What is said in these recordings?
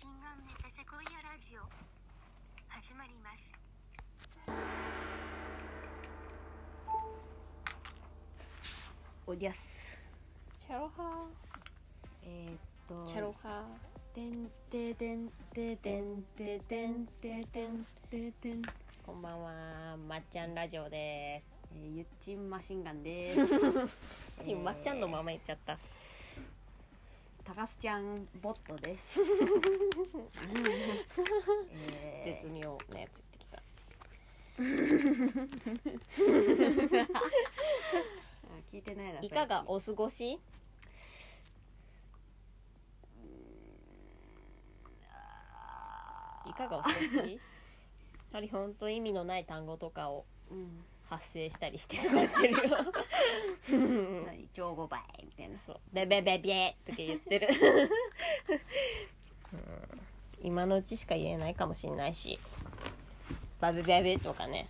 心眼メタセコイアラジオ。始まります。おりゃす。チャロハえー、っとチャロハてんててんててんててんててんててん。こんばんは。まっちゃんラジオです。えー、ゆっちんマシンガンです。えーまっちゃんのまま言っちゃった高須ちゃんボットです。え絶妙なやつ言ってきー、あ聞いてないなたいかがおお過ごし？いかがお過ごし？やはり本当意味のない単語とかを。うん発生したりして過ごしてるよ。超五倍みたいな。そう。ベベベベとか言ってる、うん、今のうちしか言えないかもしれないし。バベベベとかね。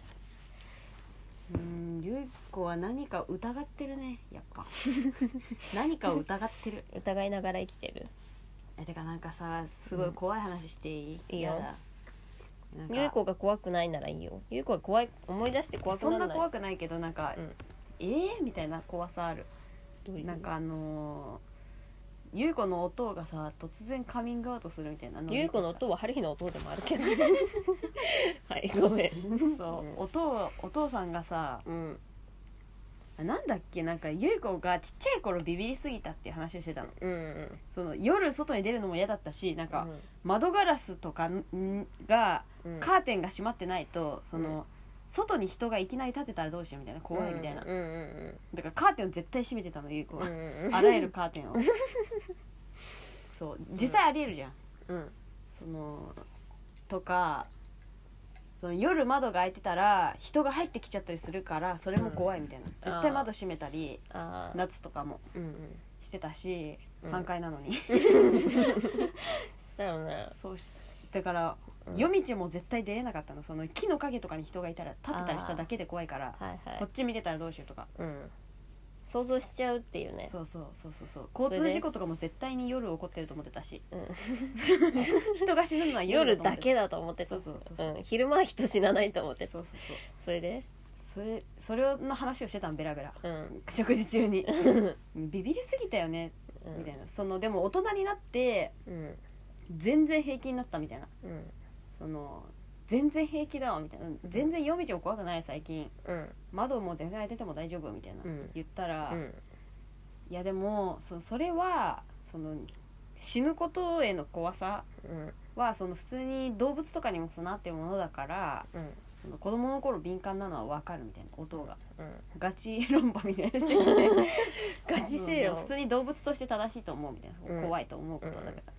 うんゆい子は何か疑ってるねやっぱ。何かを疑ってる。疑いながら生きてる。えてかなんかさすごい怖い話していい、いいよゆい子が怖くないならいいよ。ゆい子が怖い思い出して怖くならない。そんな怖くないけどなんか、うん。えー、みたいな怖さある。どういうなんかあのー、ゆい子の音がさ突然カミングアウトするみたいなゆい子の音は春日の音でもあるけど。はいごめん。そう、うん。音をお父さんがさうんなんだっけ？なんかゆい子がちっちゃい頃ビビりすぎたっていう話をしてたの。うんうん。その夜外に出るのも嫌だったしなんか、うん。窓ガラスとかんがうん。カーテンが閉まってないとその、外に人がいきなり立てたらどうしようみたいな怖いみたいな、だからカーテンを絶対閉めてたのゆい子は、あらゆるカーテンを。そう。実際ありえるじゃん、うん。そのとかその夜窓が開いてたら人が入ってきちゃったりするからそれも怖いみたいな、絶対窓閉めたり夏とかもうんうん。してたし、うん。3階なのに。だよね。そうしだから、うん。夜道も絶対出れなかったの。その木の陰とかに人がいたら立ってたりしただけで怖いからはいはい。こっち見てたらどうしようとか、うん想像しちゃうっていうね。そうそうそうそうそう。交通事故とかも絶対に夜起こってると思ってたし。うん 人が死ぬのは夜夜だけだと思ってた。そうそうそうそう。うん。昼間は人死なないと思ってた。そうそうそう。それで？それそれの話をしてたんベラベラうん。食事中に。ビビりすぎたよね。みたいな。そのでも大人になってうん。全然平気になったみたいな。うん。その全然平気だわみたいな。全然夜道も怖くない最近。うん。窓も全然開いてても大丈夫みたいな、うん。言ったら、うん。いやでもそそれはその死ぬことへの怖さうん。はその普通に動物とかにも備わってるものだからうん。その子供の頃敏感なのは分かるみたいな音が。うん。ガチ論破みたいなしてて。ガチせよ普通に動物として正しいと思うみたいな、うん。怖いと思うことだから、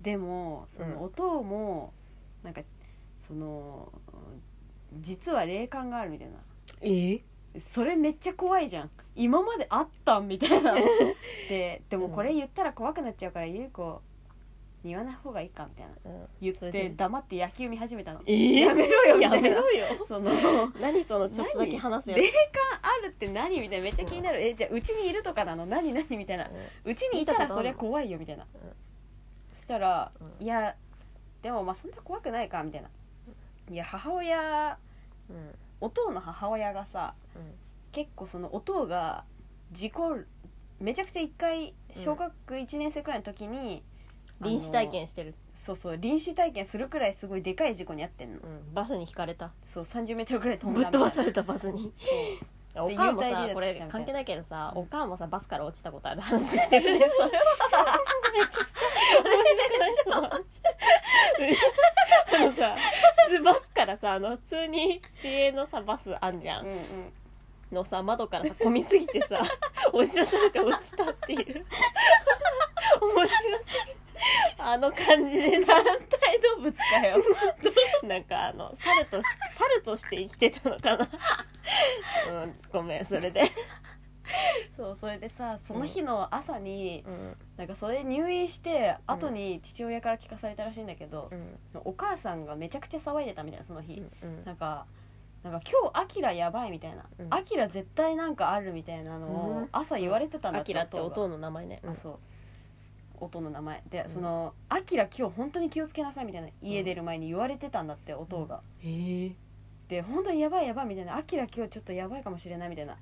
でもそうん。の音もなんかその実は霊感があるみたいな。え？それめっちゃ怖いじゃん。今まであったんみたいな。ででもこれ言ったら怖くなっちゃうから優子言わない方がいいかみたいな。うん。言って黙って野球見始めたの。え？ーやめろよみたいな。やめろよ。その何そのちょっとだけ話すやつ。霊感あるって何みたいな。めっちゃ気になる、えじゃあうちにいるとかなの？何何みたいな。うちにいたらそりゃ怖いよみたいな、そしたら、うん。いやでもまあそんな怖くないかみたいな。いや母親うんうんお父の母親がさうん結構そのお父が事故るめちゃくちゃ一回小学1年生くらいの時に、臨死体験してる、そうそう臨死体験するくらいすごいでかい事故に遭ってんの、うん、バスにひかれた。そう3 0メートルくらい飛んぶっだみたいな飛ばされたバスにおかんもさこれ関係ないけどさうん。おかんもさバスから落ちたことある話してるね それはあのさ普通バスからさあの普通に市営のさバスあんじゃうん。んうんのさ窓からさ混みすぎてさ押し出されて落ちたっていう。面白すぎあの感じでさ単体動物かよ。なんかあの猿と猿として生きてたのかな。うんごめんそれで。そうそれでさその日の朝に、うん。なんかそれ入院して後に父親から聞かされたらしいんだけどう、ん。お母さんがめちゃくちゃ騒いでたみたいなその日、うんなんかなんか今日アキラやばいみたいな。うん。アキラ絶対なんかあるみたいなのうん。を朝言われてたんだアキラってが。音の名前ね。あそう音の名前。で、うん。その「あきら今日本当に気をつけなさい」みたいな家出る前に言われてたんだって音が、へえ。で本当にやばいやばいみたいな「あきら今日ちょっとやばいかもしれない」みたいな。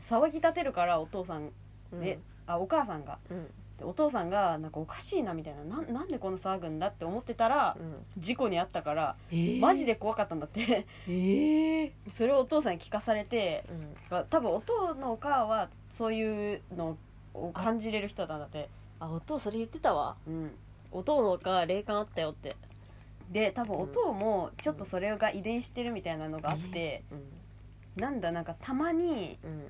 騒ぎ立てるからお父さんうん。であお母さんが。うん。でお父さんがなんかおかしいなみたいななんなんでこんな騒ぐんだって思ってたらうん。事故に遭ったからマジで怖かったんだって。へえ。それをお父さんに聞かされてうん。多分お父のお母はそういうのを感じれる人なんだって、あお父それ言ってたわ。うん、おが霊感あったよって。で多分お父もちょっとそれが遺伝してるみたいなのがあって、うん。なんだなんかたまにうん。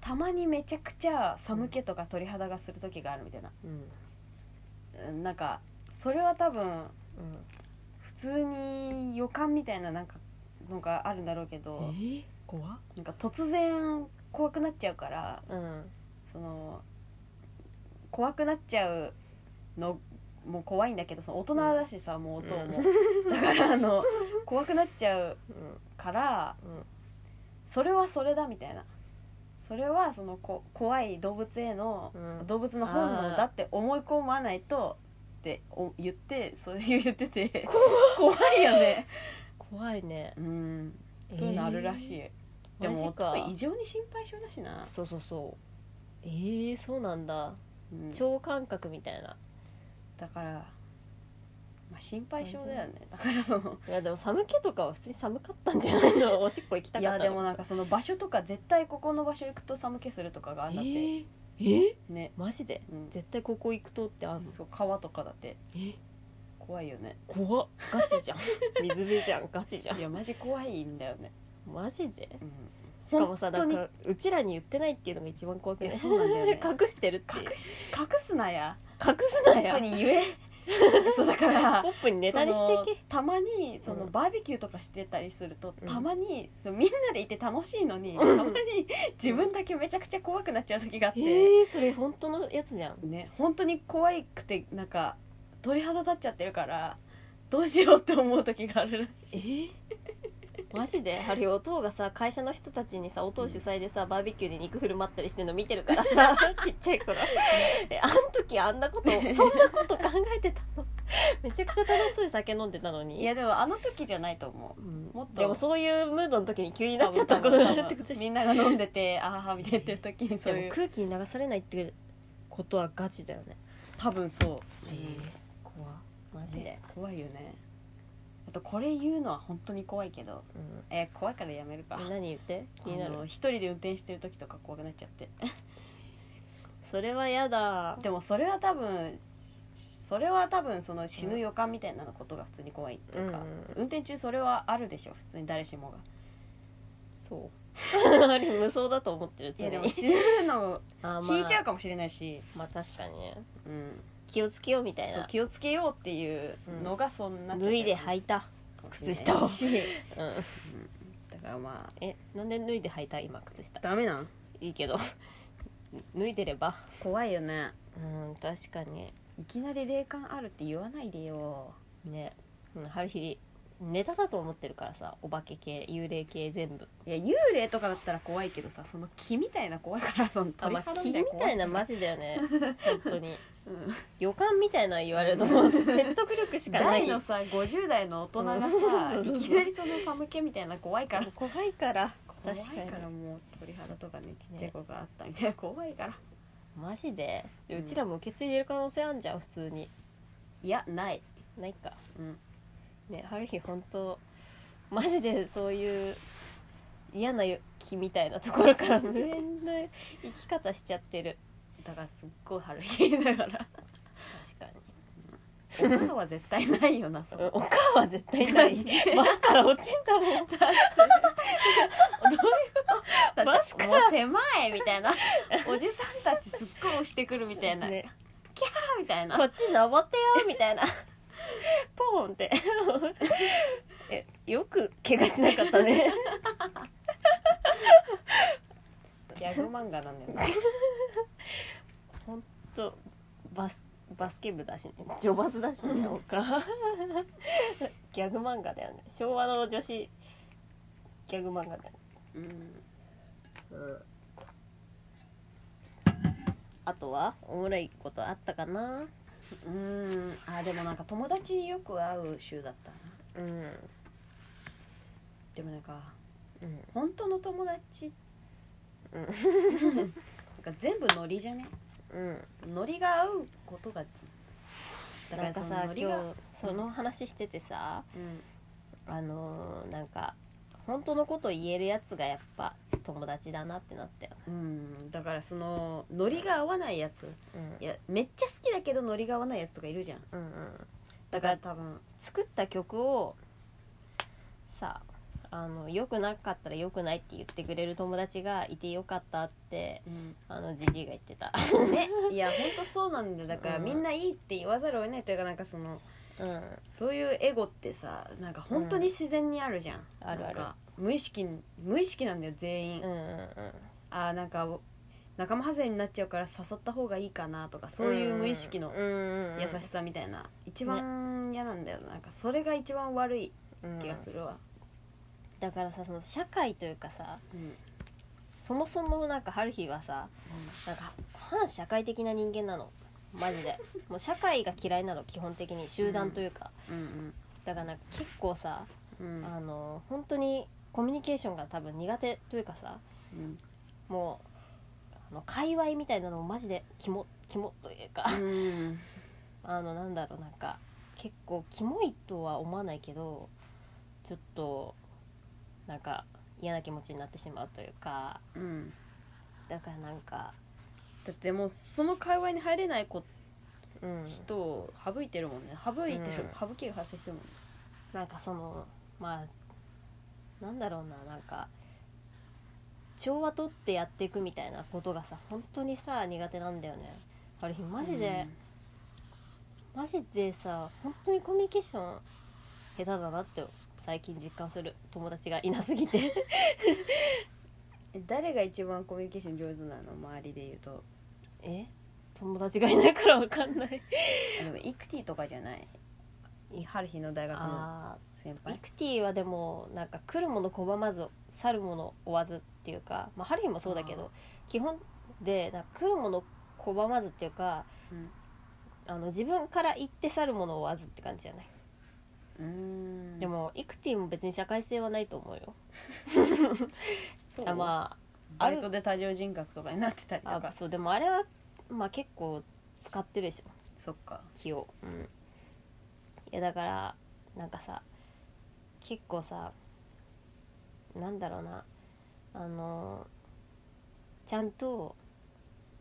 たまにめちゃくちゃ寒気とか鳥肌がする時があるみたいな。うん。うんなんかそれは多分うん。普通に予感みたいななんかのがあるんだろうけど、え怖っ。なんか突然怖くなっちゃうからうん。その怖くなっちゃうのも怖いんだけどその大人だしさ、もう音も、だからあの 怖くなっちゃうからうん。それはそれだみたいな。それはそのこ怖い動物への、うん。動物の本能だって思い込まないとってお言ってそういう言ってて。怖いよね。怖いね。うん。そういうのあるらしい、でもマジか。異常に心配性だしな、そうそうそう。ええそうなんだうん。超感覚みたいな。だから、まあ、心配性だよね。だからそのいやでも寒気とかは普通に寒かったんじゃないの？おしっこ行きたいかったの？やでもなんかその場所とか絶対ここの場所行くと寒気するとかがあるんだって、えー、えね、マジで？うん、絶対ここ行くとってあんの？そう川とかだって。え？怖いよね。怖っ。ガチじゃん。水辺じゃん。ガチじゃん。いやマジ怖いんだよね、マジで？うん、しかもさだからうちらに言ってないっていうのが一番怖くない？いやそうなんだよね。隠してるっていう。隠し隠すなや。隠すなや。ポップに言え。そうだからポップにネタにしていけ。そのたまにそのうん。バーベキューとかしてたりすると、うん。たまにそのみんなでいて楽しいのに、うん。たまに自分だけめちゃくちゃ怖くなっちゃう時があって、えー、それ本当のやつじゃん。ね本当に怖くてなんか鳥肌立っちゃってるからどうしようって思う時があるらしえー、マジで？あれお父がさ会社の人たちにさお父主催でさバーベキューで肉振る舞ったりしてるの見てるからさ ちっちゃい頃。えあん時あんなこと そんなこと考えてたの？めちゃくちゃ楽しそうに酒飲んでたのいに？いやでもあの時じゃないと思う。うん。もっと。でもそういうムードの時に急になっちゃったことがあるってことでしょみんなが飲んでてああみたいな言ってる時にそういう。空気に流されないってことはガチだよね。多分そう、怖マジで。ね、怖いよねあとこれ言うのは本当に怖いけどうん。えー怖いからやめるか。え何言って？気になる？あの一人で運転してる時とか怖くなっちゃって。それはやだ。でもそれは多分それは多分その死ぬ予感みたいなことが普通に怖いっていうか、うん。運転中それはあるでしょ普通に誰しもが。そう。あれ無双だと思ってるいやで常にも死ぬの あーまあ。引いちゃうかもしれないし、まあ確かにね。うん、気をつけようみたいな。そう気をつけようっていうのがそんなっちゃった脱いで履いた。靴下を。しうん。だからまあ。えなんで脱いで履いた？今靴下。ダメなん？いいけど。脱いでれば。怖いよね。うん確かに。いきなり霊感あるって言わないでよ。ね。うん春日ネタだと思ってるからさお化け系幽霊系全部。いや幽霊とかだったら怖いけどさその木みたいな怖いからその鳥あまあ肌木みたいなマジ、ジだよね。本当にうん。予感みたいなの言われるともう説得力しかない。大のさ50代の大人がさうん。いきなりその寒気みたいな怖いから。怖いから。怖い確かに。からもう鳥肌とかねちっちゃい子があったみたいな。怖いから。マジで？でうん。うちらも受け継いでる可能性あんじゃん普通に。いやない。ないか。うん。ね春日本当マジでそういう嫌な気みたいなところから無縁の生き方しちゃってるだからすっごい春日だから。確かに。お母は絶対ないよなそうんれ。お母は絶対ない。バスから落ちんだもん。どういうことバスかもう狭いみたいな。おじさんたちすっごい押してくるみたいな、ね。みたいな。こっち登ってよみたいな。ポーンって。えよく怪我しなかったねギャグ漫画なんだよね。ほんとバスバスケ部だしね。ジョバスだしねお母 ギャグ漫画だよね。昭和の女子ギャグ漫画だよね。うん。あとはおもろいことあったかな？うーん。あでもなんか友達によく会う週だったな。うん。でもなんかうん。本当の友達うん。なん。か全部ノリじゃねうん。ノリが合うことがだかそさ今日その話しててさうん。あのーなん。か本当のこと言えるやつがやっぱ友達だなってなったようん。だからそのノリが合わないやつうん。いやめっちゃ好きだけどノリが合わないやつとかいるじゃん。うん。うん。だから多分作った曲をさあの良くなかったら良くないって言ってくれる友達がいてよかったってあのジジイが言ってた。ね。いや本当そうなんだよ。だから、うん。みんないいって言わざるを得ないというかなんかそのうん。そういうエゴってさなんか本当に自然にあるじゃん、あるある。なんか無意識に無意識なんだよ全員、うんうんあーなんか仲間外れになっちゃうから誘った方がいいかなとかそういう無意識の優しさみたいな、一番嫌なんだよな。んかそれが一番悪い気がするわ、だからさその社会というかさうん。そもそもなんか春日はさなんか反社会的な人間なの。マジで。もう社会が嫌いなの基本的に。集団というか、うん。だからなんか結構さうん。うんあの本当にコミュニケーションが多分苦手というかさうん。もうあの界隈みたいなのもマジでキモキモというか、うん。あのなんだろうなんか結構キモいとは思わないけどちょっとなんか嫌な気持ちになってしまうというか。うん。だからなんか。だってもうその界隈に入れない子うん。人を省いてるもんね。省いてる、うん。省きが発生してるもんね。なんかそのまあなんだろうななんか調和取ってやっていくみたいなことがさ本当にさ苦手なんだよね。あれマジで、マジでさ本当にコミュニケーション下手だなって最近実感する友達がいなすぎて。え 誰が一番コミュニケーション上手なの周りで言うと。え？友達がいないからわかんない。あでもイクティとかじゃない。い春日の大学の先輩。クティはでもなんか来るもの拒まず去るもの追わずっていうかまあハリーもそうだけど基本でなんか来るもの拒まずっていうかうん。あの自分から行って去るものを追わずって感じじゃない、うーん。でもイクティも別に社会性はないと思うよ。そう？あまあバイトで多重人格とかになってたりとあかそうでもあれはまあ結構使ってるでしょ。そっか。気を。うん。いやだからなんかさ結構さなんだろうな。あのちゃんと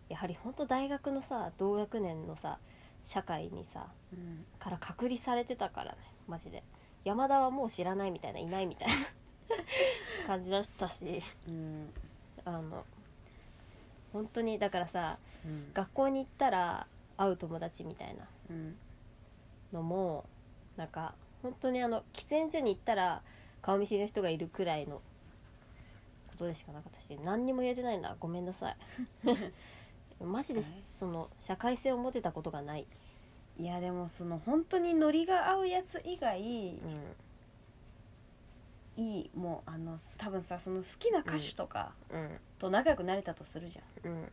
やはり本当大学のさ同学年のさ社会にさうん。から隔離されてたからねマジで。山田はもう知らないみたいないないみたいな。感じだったし。うん。あの本当にだからさうん。学校に行ったら会う友達みたいなうん。のもなんか本当にあの喫煙所に行ったら顔見知りの人がいるくらいのことでしかなかったし何にも言えてないんだごめんなさい。マジでその社会性を持てたことがない、いやでもその本当にノリが合うやつ以外うん。いいもうあの多分さその好きな歌手とかうん。と仲良くなれたとするじゃん。うん。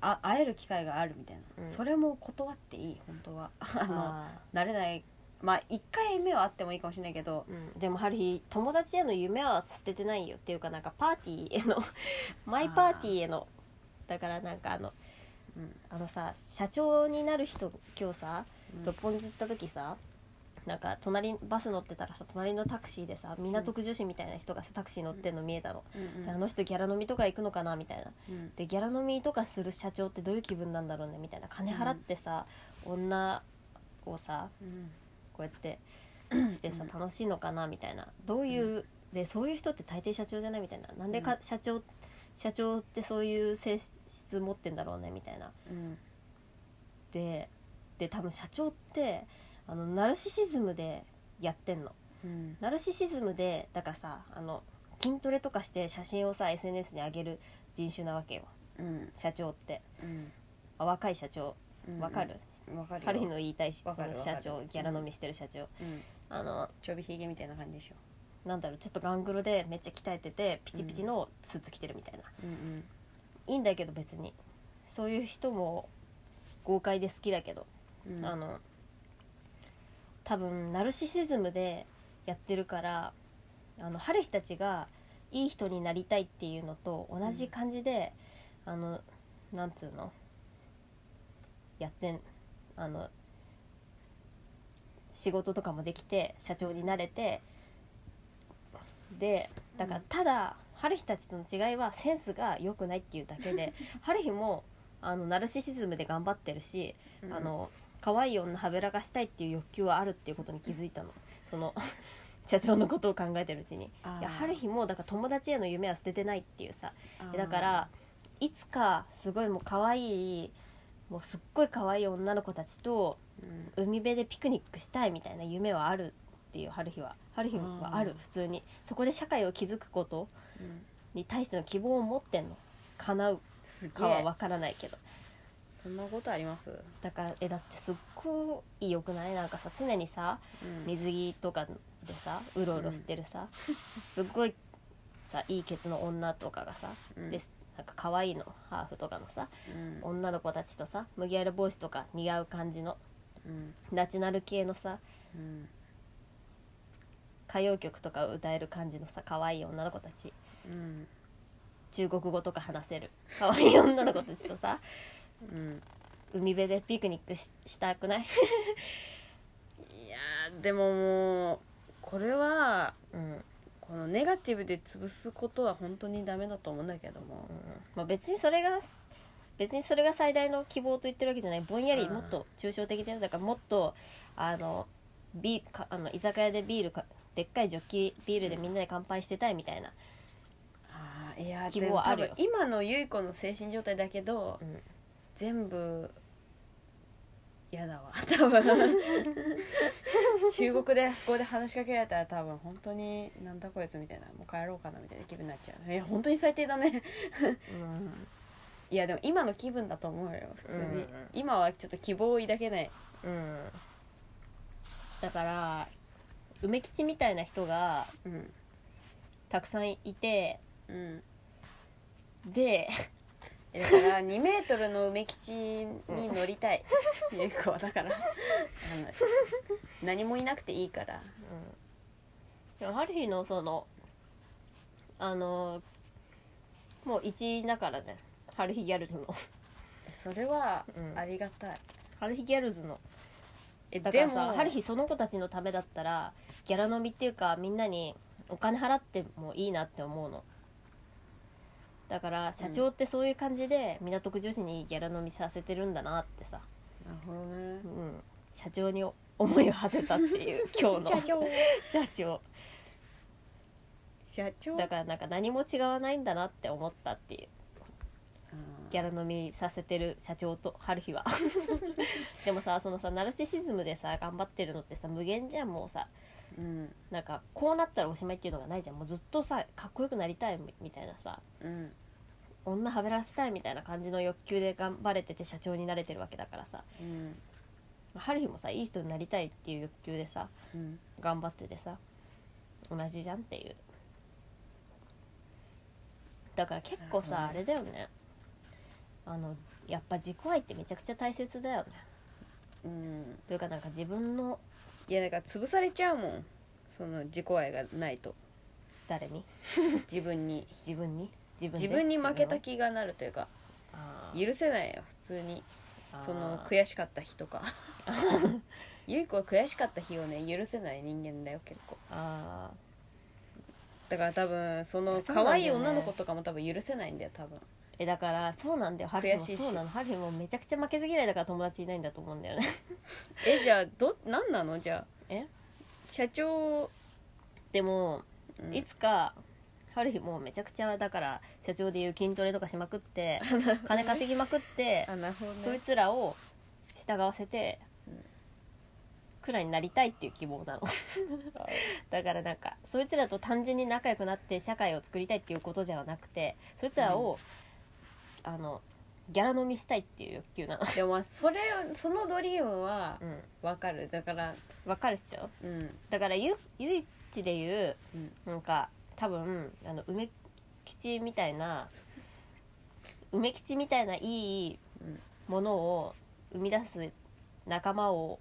あ会える機会があるみたいな、うん。それも断っていい本当は。あのあ慣れない。まあ1回目はあってもいいかもしれないけどーうん、でもハリー友達への夢は捨ててないよっていうかなんかパーティーへの マイパーティーへのだからなんかあのうん。あのさ社長になる人今日さうん六本木行った時さなんか隣バス乗ってたらさ隣のタクシーでさ港区女子みたいな人がさタクシー乗ってんの見えたの、あの人ギャラ飲みとか行くのかなみたいな。うん。でギャラ飲みとかする社長ってどういう気分なんだろうねみたいな。金払ってさ、女をさうん。こうやってしてさ楽しいのかなみたいな。どういう、でそういう人って大抵社長じゃないみたいな。なんでか、うん。社長社長ってそういう性質持ってんだろうねみたいな。うんでで多分社長ってあのナルシシズムでやってんの。うん。ナルシシズムでだからさあの筋トレとかして写真をさ SNS に上げる人種なわけよ。うん。社長って。うん。あ若い社長。うんわかる、わかるよ。ハリーの言いたいしその社長ギャラ飲みしてる社長、うん。あのちょびひげみたいな感じでしょ。なんだろうちょっとガングロでめっちゃ鍛えててピチピチのスーツ着てるみたいな、うん。いいんだけど別に。そういう人も豪快で好きだけど、うん。あの多分ナルシシズムでやってるからあの春日たちがいい人になりたいっていうのと同じ感じで、あのなんつうのやってんあの仕事とかもできて社長になれてでだからうん。ただ、春日たちとの違いはセンスが良くないっていうだけで 春日もあのナルシシズムで頑張ってるし、うん。あの可愛い女はべらかしたいっていう欲求はあるっていうことに気づいたの。その 社長のことを考えてるうちに。いや春日もだから友達への夢は捨ててないっていうさ。だからいつかすごいもう可愛いもうすっごい可愛い女の子たちとうん海辺でピクニックしたいみたいな夢はあるっていう春日は。春日はある普通に。そこで社会を築くことうんに対しての希望を持ってんの。叶う。すかは分からないけどそんなことあります？だからえだってすっごい良くない？なんかさ常にさうん。水着とかでさうろうろしてるさ、すっごいさいいケツの女とかがさ、うん。でなんか可愛いのハーフとかのさうん。女の子たちとさ麦わら帽子とか似合う感じのうん。ナチュラル系のさうん。歌謡曲とか歌える感じのさ可愛い女の子たち。うん。中国語とか話せる可愛い女の子たちとさ うん。海辺でピクニックししたくない、いやーでももうこれはうんこのネガティブで潰すことは本当にダメだと思うんだけども。まあ、別にそれが別にそれが最大の希望と言ってるわけじゃない。ぼんやりうん。もっと抽象的だよだからもっとあのビかあの居酒屋でビールかでっかいジョッキビールでみんなで乾杯してたいみたいな、あーいや希望はある今のゆい子の精神状態だけどうん全部嫌だわ 多分。中国でここで話しかけられたら多分本当になんだこいつみたいなもう帰ろうかなみたいな気分になっちゃういや本当に最低だね。いやでも今の気分だと思うよ普通に、うん。今はちょっと希望を抱けない。うん。だから梅吉みたいな人がうん。たくさんいてうん。でえだから2メートルの梅吉に乗りたい、ゆい子はだから。何もいなくていいから。でも春日のそのあのもう一員だからね。春日ギャルズの。それはうん。ありがたい、春日ギャルズの。えだからでもさ春日その子たちのためだったらギャラ飲みっていうかみんなにお金払ってもいいなって思うのだから社長ってそういう感じで港区女子にギャラ飲みさせてるんだなってさ、なるほどね。うん、社長に思いを馳せたっていう 今日の。社長。社長。社長。だからなんか何も違わないんだなって思ったっていう。ギャラ飲みさせてる社長と春日は。でもさそのさナルシシズムでさ頑張ってるのってさ無限じゃんもうさうん。なんかこうなったらおしまいっていうのがないじゃん。もうずっとさかっこよくなりたいみみたいなさうん。女はべらしたいみたいな感じの欲求で頑張れてて社長になれてるわけだからさうん。春日もさいい人になりたいっていう欲求でさうん。頑張っててさ同じじゃんっていう。だから結構さあれだよね。あのやっぱ自己愛ってめちゃくちゃ大切だよね。うん。というかなんか自分のいやだから潰されちゃうもん。その自己愛がないと。誰に？自分に？自分に？自分で？自分に負けた自気がなるというか許せないよ普通に。その悔しかった日とかゆい子は悔しかった日をね許せない人間だよ結構。あだから多分その可愛い女の子とかも多分許せないんだよ多分。ーえだからそうなんだよ。ハリーも悔しいしそうなの。ハリーもめちゃくちゃ負けず嫌いだから友達いないんだと思うんだよね。えじゃあど何なの？じゃあ。え？社長、でもうん。いつか春日もめちゃくちゃだから社長でいう筋トレとかしまくって 金稼ぎまくってあなるほどね。そいつらを従わせてうん。くらいになりたいっていう希望なの。だからなんかそいつらと単純に仲良くなって社会を作りたいっていうことじゃなくてそいつらを、あのギャラ飲みしたいっていう欲求なの。でもまあそれそのドリームはうん。わかる。だからわかるっしょ？うん。だからゆ唯一で言ううん。なんか多分あの梅吉みたいな梅吉みたいないいうん。ものを生み出す仲間を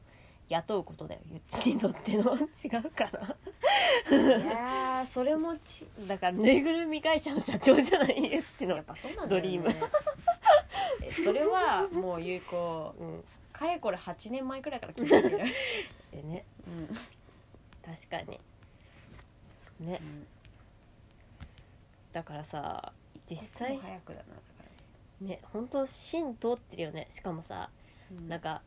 雇うことだよ。ゆっちにとっての違うかな。いやーそれもちだからぬいぐるみ会社の社長じゃないゆっちのやっぱそうなんだよ、ね、ドリーム。えそれはもうゆう子うん。かれこれ8年前くらいから聞いてる、でね。うん。確かに。ね。だからさ実際早くだなだから。ね本当芯通ってるよね。しかもさうん。なんか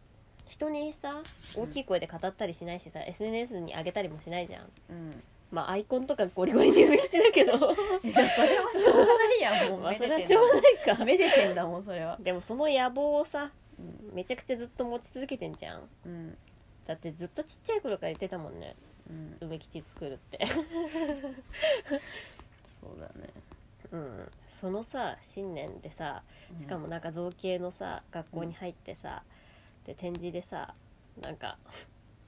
人にさ大きい声で語ったりしないしさ、SNS に上げたりもしないじゃん。うん。まあアイコンとかゴリゴリに埋め口だけど。いやそれはしょうがないやん もう。まあめそれはしょうがないか。めでてんだもんそれは。でもその野望をさうんめちゃくちゃずっと持ち続けてんじゃん。うん。だってずっとちっちゃい頃から言ってたもんね。うん。梅吉作るって。そうだね。うん。そのさ信念でさしかもなんか造形のさ学校に入ってさ、で展示でさなんか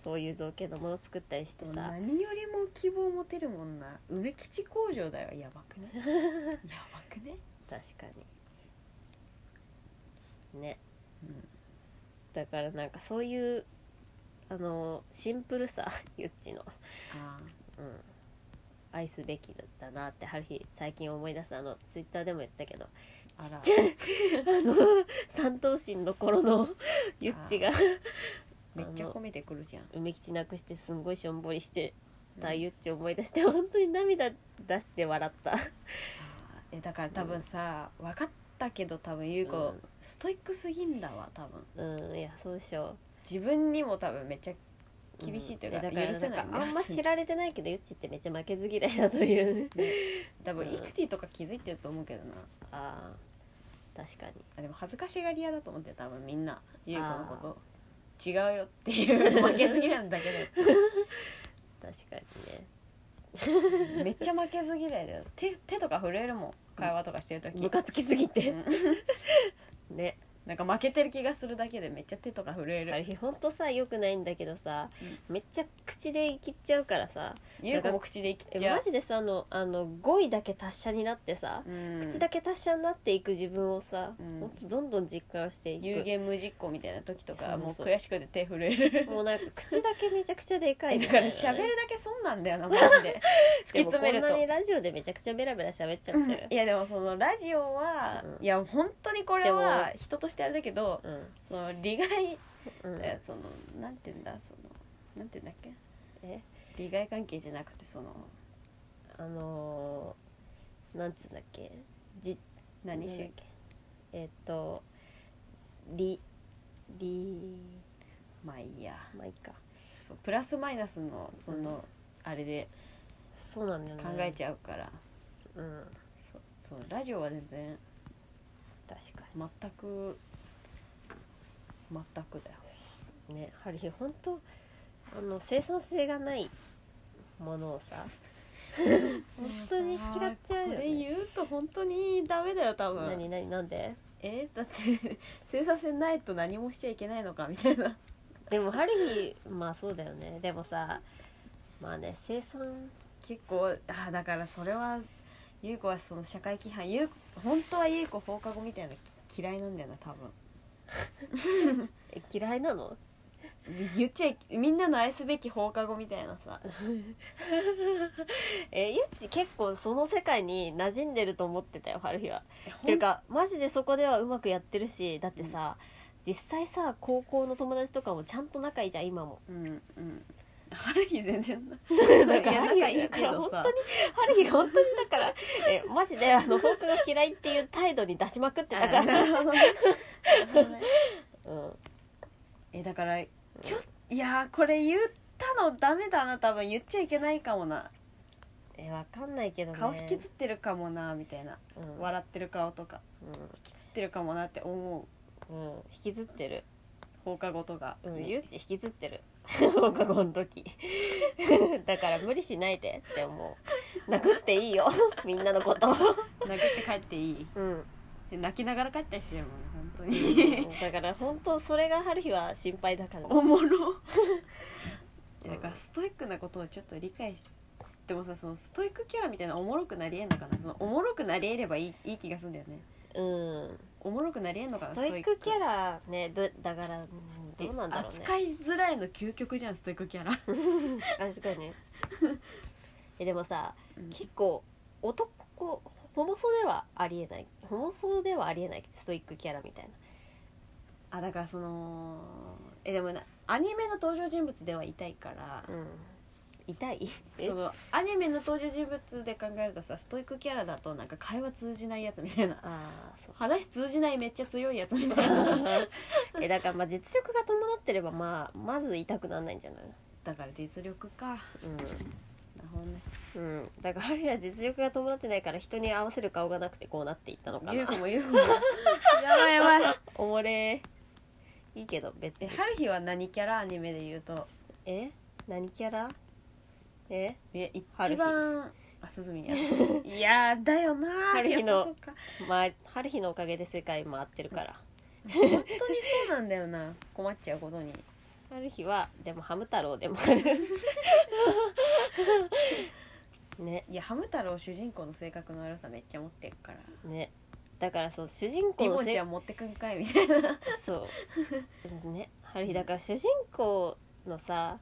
そういう造形のもの作ったりしてさ。何よりも希望持てるもんな。梅吉工場だよ。やばくね？やばくね？確かに。ね。うん。だからなんかそういうあのシンプルさゆっちの。あうん。愛すべきだったなって春日最近思い出す。あのツイッターでも言ったけどあら。ちっちゃいあの三頭身の頃のゆっちが。めっちゃ褒めてくるじゃん。梅吉なくしてすんごいしょんぼりしてたゆっち思い出して本当に涙出して笑った。えだから多分さ分かったけど多分優子、うん。ストイックすぎんだわ多分。うん。いやそうでしょ自分にも多分めっちゃ厳しいというか、ん。だから許せない。あんま知られてないけどゆっちってめっちゃ負けず嫌いだという。多分うん。イクティとか気づいてると思うけどな。あー確かに。あでも恥ずかしがり屋だと思って多分みんな優子のこと。違うよっていう 負けず嫌いなんだけ確かにね。どめっちゃ負けず嫌いだよ。手手とか震えるもん。会話とかしてる時。ムカつきすぎて。うん。ねなんか負けてる気がするだけでめっちゃ手とか震えあるれほんとさよくないんだけどさ、めっちゃ口で生きっちゃうからさ。優子も口で生きえちゃう。マジでさあのあの語彙だけ達者になってさ、うん。口だけ達者になっていく自分をさ、うん。ほんとどんどん実感していく。有言無実行みたいな時とかもう悔しくて手震える。もうなんか口だけめちゃくちゃでかいえみだから喋るだけ損なんだよな マジで。突き詰めると。こんなにラジオでめちゃくちゃベラベラ喋っちゃってる。いやでもそのラジオは、うん。いや本当にこれは人としてあれだけどうん。その利害、うん。えそのなんて言うんだそのなんて言うんだっけ？え？利害関係じゃなくてそのあのー、なんつうんだっけ？じ何しなんだっけえっとりりまあいいや。まあいいか。そうプラスマイナスのその、あれでそうなんだよね。考えちゃうから、うん。そうそうラジオは全然確か全く全くだよ。にねハリー本当あの生産性がないものをさ本当に嫌っちゃうよこれね言うと本当にダメだよ多分。何何なんで？えだって 生産性ないと何もしちゃいけないのかみたいな。でもハリーまあそうだよね。でもさまあね生産結構あだからそれは優子はその社会規範優子本当は優子放課後みたいな嫌いなんだよな多分 え嫌いなの？言っちゃいみんなの愛すべき放課後みたいなさ。えゆっち結構その世界に馴染んでると思ってたよハルヒは。えていうかマジでそこではうまくやってるしだってさ、実際さ高校の友達とかもちゃんと仲いいじゃん今も。うんうん春日全然な なんかいいい本当に春日本当にだからえマジであの放課が嫌いっていう態度に出しまくってたから。るほどねなるほどね。うん。えだからちょいやーこれ言ったのダメだな多分言っちゃいけないかもな。えわかんないけどね。顔引きつってるかもなみたいな。うん。笑ってる顔とか。引きつってるかもなって思う。うん、うん、引きずってる。放課後とか、うんゆっち引きずってる放課後の時。だから無理しないで。って思う。殴っていいよ。みんなのこと。殴って帰っていい？うん。で泣きながら帰ったりしてるもんね本当うにん。だから本当それが春日は心配だから。おもろ。だからストイックなことをちょっと理解しでもさそのストイックキャラみたいなおもろくなりえんのかな？そのおもろくなりえればいいいい気がするんだよね。うん。おもろくなりえんのかなストイック。キャラねどだからうんどうなんだろうね。扱いづらいの究極じゃんストイックキャラ、確かに。えでもさうん。結構男ホモソではありえない。ホモソではありえない。ストイックキャラみたいあだからそのえでもなアニメの登場人物ではいたいからな、うん痛い。え？そのアニメの登場人物で考えるとさストイックキャラだとなんか会話通じないやつみたいな。ああそう。話通じないめっちゃ強いやつみたいな。えだからまあ実力が伴ってればまあまず痛くならないんじゃない？だから実力か。なるほどね。うん、うん、だからあれは実力が伴ってないから人に合わせる顔がなくてこうなっていったのかな。ゆうこもゆうこも。やばいやばい。おもれいいけど別えに春日は何キャラ？アニメで言うと。え？何キャラ？え？え一番あ鈴宮 いやだよな春日のやっぱそうか。まあ春日のおかげで世界回ってるから。本当にそうなんだよな。困っちゃうことに。春日はでもハム太郎でもある。ね。いやハム太郎主人公の性格の悪さめっちゃ持ってるから。ね。だからそう主人公リボンのせちゃん持ってくんかいみたいな。そうですね。春日だから主人公のさ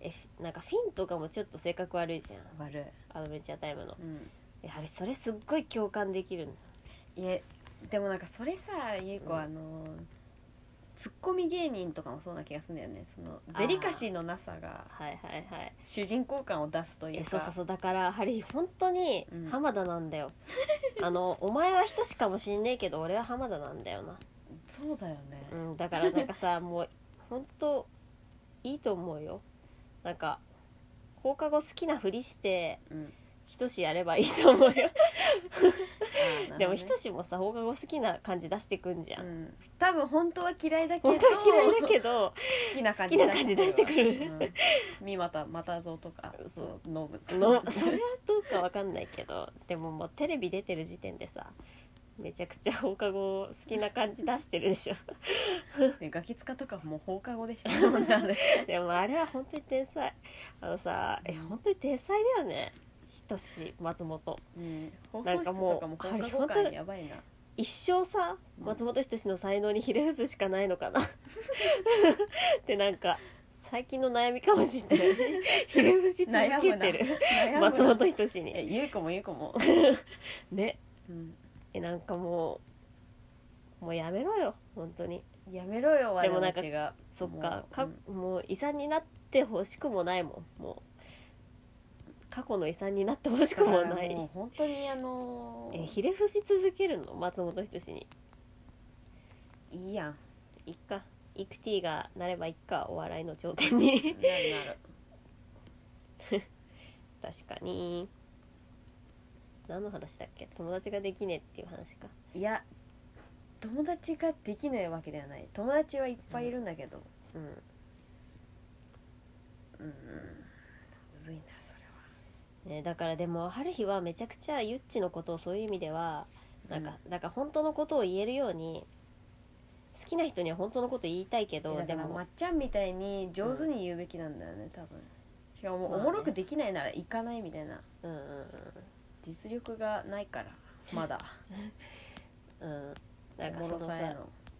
えなんかフィンとかもちょっと性格悪いじゃん。悪い。アドベンチャータイムの。うん。やはりそれすっごい共感できるんだいやでもなんかそれさゆい子、うん。あのツッコミ芸人とかもそうな気がするんだよね。そのあー。デリカシーのなさがはいはいはい。主人公感を出すというか。えそうそうそう。だからハリー本当にうん。浜田なんだよ、あのお前は人しかもしんねえけど俺は浜田なんだよな、そうだよね、うん、だからなんかさもう本当いいと思うよなんか放課後好きなふりしてうん。ひとしやればいいと思うよ。あーでもひとしもさ放課後好きな感じ出してくんじゃん、うん、多分本当は嫌いだけど本当は嫌いだけど好きな感じ好きな感じ出してくる。うん。三股又蔵とかそう。ノブのそれはどうかわかんないけどでももうテレビ出てる時点でさめちゃくちゃ放課後好きな感じ出してるでしょ。ねガキ使とかもう放課後でしょ。でもあれは本当に天才。あのさえ本当に天才だよね。ひとし松本。うん。なんかもうとかも放課後感やばいな。一生さうん。松本人志の才能にひれ伏すしかないのかな。ってなんか最近の悩みかもしれない。ひれ伏し続けてる。松本人志えにゆい子もゆい子も、ね。うん、えなんかもうもうやめろよ本当に。やめろよ我でもなんか々が。そっかもうか、もう遺産になってほしくもないもん。もう過去の遺産になってほしくもない。もう本当にあのーえひれ伏し続けるの？松本人志に。いいやん。いっか。イクティがなればいっかお笑いの頂点に。なるなる。確かに何の話だっけ？友達ができねえっていう話か。いや友達ができないわけではない。友達はいっぱいいるんだけど。うん。うん、うん、むずいなそれは。ね、だからでも春日はめちゃくちゃゆっちのことをそういう意味ではなんか、だから本当のことを言えるように好きな人には本当のこと言いたいけどでも。まっちゃんみたいに上手に言うべきなんだよね多分。しかもおもろくできないなら行かないみたいな。うんうん実力がないからまだ。うん。うんなんかそのさ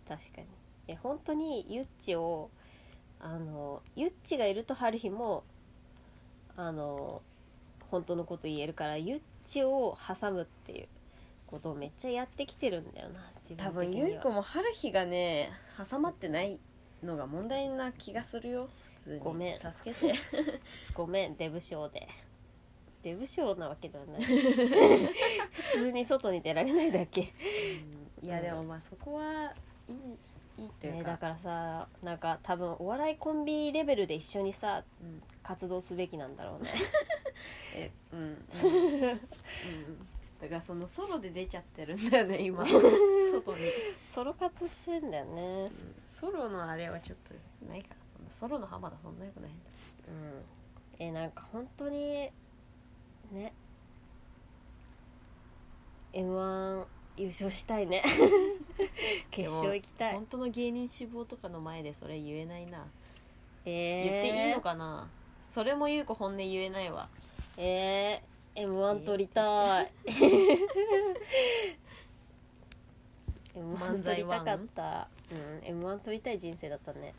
確かに。え本当にゆっちをあのゆっちがいると春日もあの本当のこと言えるからゆっちを挟むっていうことをめっちゃやってきてるんだよな自多分的には。分ゆい子も春日がね挟まってないのが問題な気がするよ。ごめん。助けて。ごめんデブ賞でデブ賞なわけではない。普通に外に出られないだけ、いやでもまあそこはいいいいっていうね、か、だからさなんか多分お笑いコンビレベルで一緒にさうん。活動すべきなんだろうね。えうん、うん。うん、だからそのソロで出ちゃってるんだよね今。外に、ソロ活してんだよね。ソロのあれはちょっとないからそんなソロの浜田そんなよくないんだ。うん。えなんか本当にね。m 1優勝したいね。決勝行きたい。本当の芸人志望とかの前でそれ言えないな、えー、言っていいのかな？それも優子本音言えないわ。えー、m 1取りたい。m 1漫才撮りたかった。うん m 1撮りたい人生だったね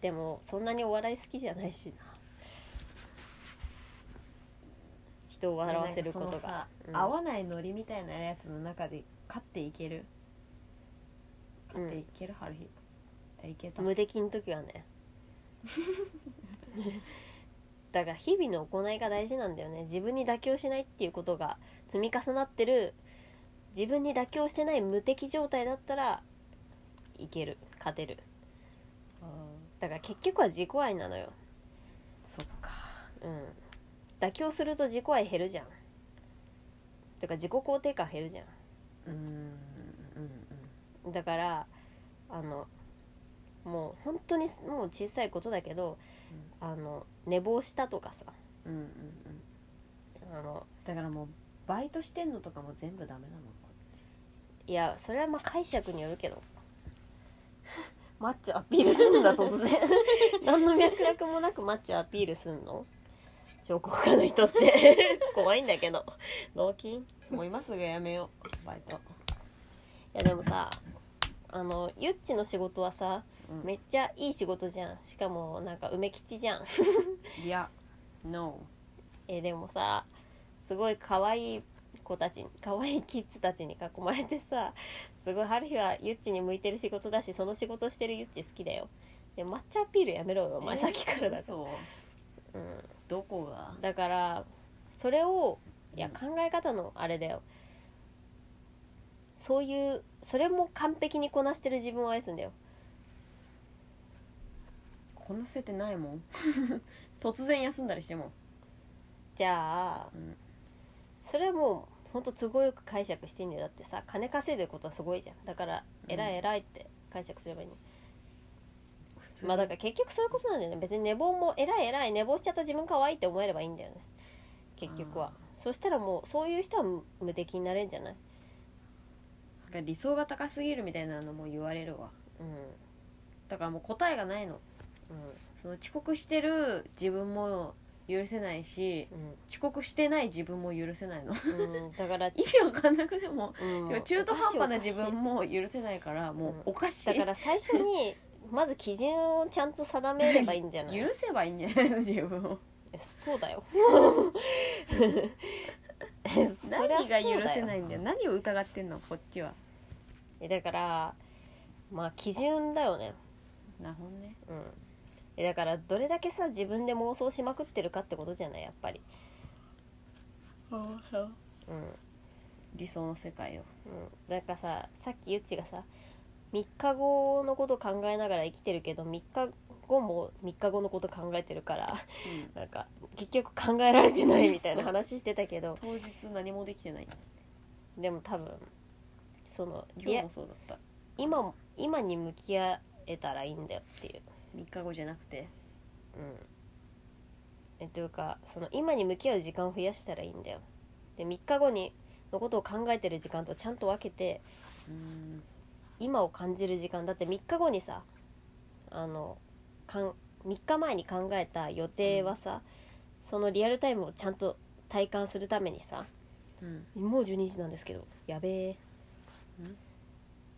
でもそんなにお笑い好きじゃないしな。人を笑わせることが。そのさ合わないノリみたいなやつの中で勝っていける？うん勝っていける春日。あいけた。無敵の時はね。だから日々の行いが大事なんだよね。自分に妥協しないっていうことが積み重なってる。自分に妥協してない無敵状態だったらいける。勝てるだから結局は自己愛なのよ。そっか。うん。妥協すると自己愛減るじゃん。だから自己肯定感減るじゃうんうんうんん。だからあのもう本当にもう小さいことだけど、あの寝坊したとかさ。うんうんうん。あのだからもうバイトしてんのとかも全部ダメなの？いやそれはまあ解釈によるけどマッチョアピールすんだ突然。何の脈絡もなくマッチョアピールすんの？彫刻家の人って。怖いんだけど。脳筋いもう今すぐやめよう。バイト。やでもさあのゆっちの仕事はさうん。めっちゃいい仕事じゃん。しかもなんか梅吉じゃん。いや No えでもさすごい可愛い子たちに可愛いキッズたちに囲まれてさすごい。春日はゆっちに向いてる仕事だしその仕事してるゆっち好きだよ。で抹茶アピールやめろよお前、さっきからだと、そう。うん、どこが？だからそれをいやうん。考え方のあれだよ。そういうそれも完璧にこなしてる自分を愛すんだよ。こなせてないもん。突然休んだりしても。じゃあ、うん。それはもうほんと都合よく解釈していいんだよ。だってさ金稼いでることはすごいじゃん。だからうん。偉い偉いって解釈すればいいの、まあだから結局そういうことなんだよね。別に寝坊も偉い偉い寝坊しちゃった自分可愛いって思えればいいんだよね。結局は。そしたらもうそういう人は無無敵になれるんじゃない？なんか理想が高すぎるみたいなのも言われるわ。うん。だからもう答えがないの。その遅刻してる自分も許せないし遅刻してない自分も許せないの。うん、うん、だから、意味わかんなくてもうん。中途半端な自分も許せないからもうおかしい、だから最初にまず基準をちゃんと定めればいいんじゃない？許せばいいんじゃないの自分を。え そうだよ。何が許せいないんだよ。何を疑ってんのこっちは。だからまあ基準だよね。なるほどね。うんえだからどれだけさ自分で妄想しまくってるかってことじゃない？やっぱり。うん。理想の世界を。うん、だからささっきゆっちがさ3日後のこと考えながら生きてるけど3日後も3日後のこと考えてるからなんか結局考えられてないみたいな話してたけど。当日何もできてない。でも多分その今日もそうだった。今も今に向き合えたらいいんだよっていう3日後じゃなくて。うん。えというかその今に向き合う時間を増やしたらいいんだよ。で3日後にのことを考えてる時間とちゃんと分けてうん今を感じる時間だって3日後にさあのかん3日前に考えた予定はさ、そのリアルタイムをちゃんと体感するためにさうん。もう12時なんですけどやべえ。ん。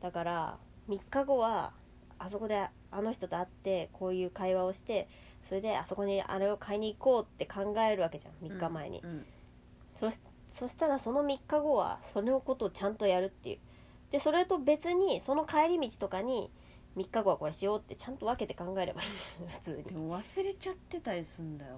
だから3日後はあそこであの人と会ってこういう会話をしてそれであそこにあれを買いに行こうって考えるわけじゃん3日前に、うんそしそしたらその3日後はそのことをちゃんとやるっていう。でそれと別にその帰り道とかに3日後はこれしようってちゃんと分けて考えればいいんじゃない普通に。でも忘れちゃってたりすんだよ。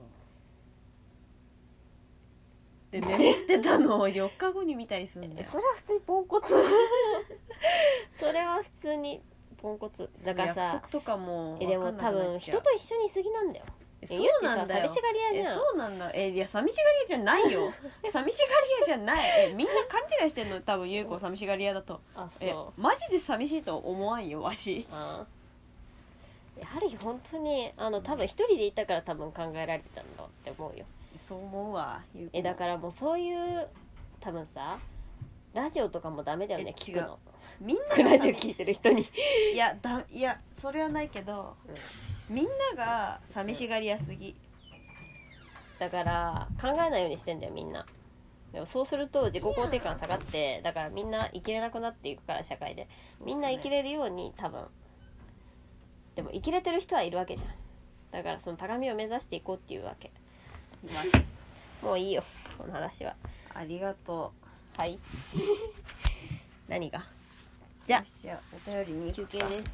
で メモってたのを4日後に見たりすんだよ。えそれは普通にポンコツ。それは普通にポンコツだからさ。約束とかもえでも多分人と一緒にいすぎなんだよ。ええそうなんだ寂しがり屋えじゃん。そうなんだ。えいや寂しがり屋じゃないよ。寂しがり屋じゃない。えみんな勘違いしてんの？多分優子寂しがり屋だと。あえそう。マジで寂しいと思わんよわし。あやはり本当にあの多分一人でいたから多分考えられてたんだって思うよ。そう思うわ優子えだからもうそういう多分さラジオとかもダメだよねえ聞くのみんながラジオ聞いてる人に。いやだいやそれはないけど、みんなが寂しがり屋すぎ、だから考えないようにしてんだよみんな。でもそうすると自己肯定感下がってだからみんな生きれなくなっていくから社会で。みんな生きれるように多分。でも生きれてる人はいるわけじゃん。だからその高みを目指していこうっていうわけ。まもういいよこの話は。あありがとはい。何が？うじゃあ。お便りに休憩です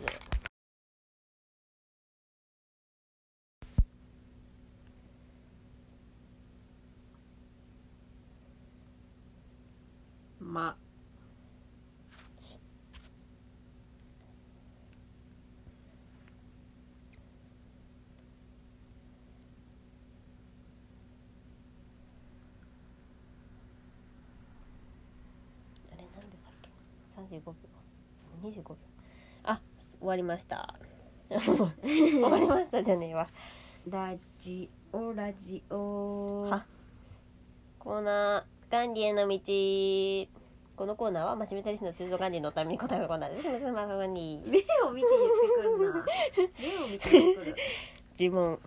ま。あれなんでだっけ？35秒25秒。あ終わりました。終わりましたじゃねえわ。ラジオラジオ。は？コーナーガンディへの道。このコーナーは真面目タリスの通常ガンディのために答えるコーナーです。すみませんまさガンディ目を見て言ってくんな。目を見て言ってくる。呪文。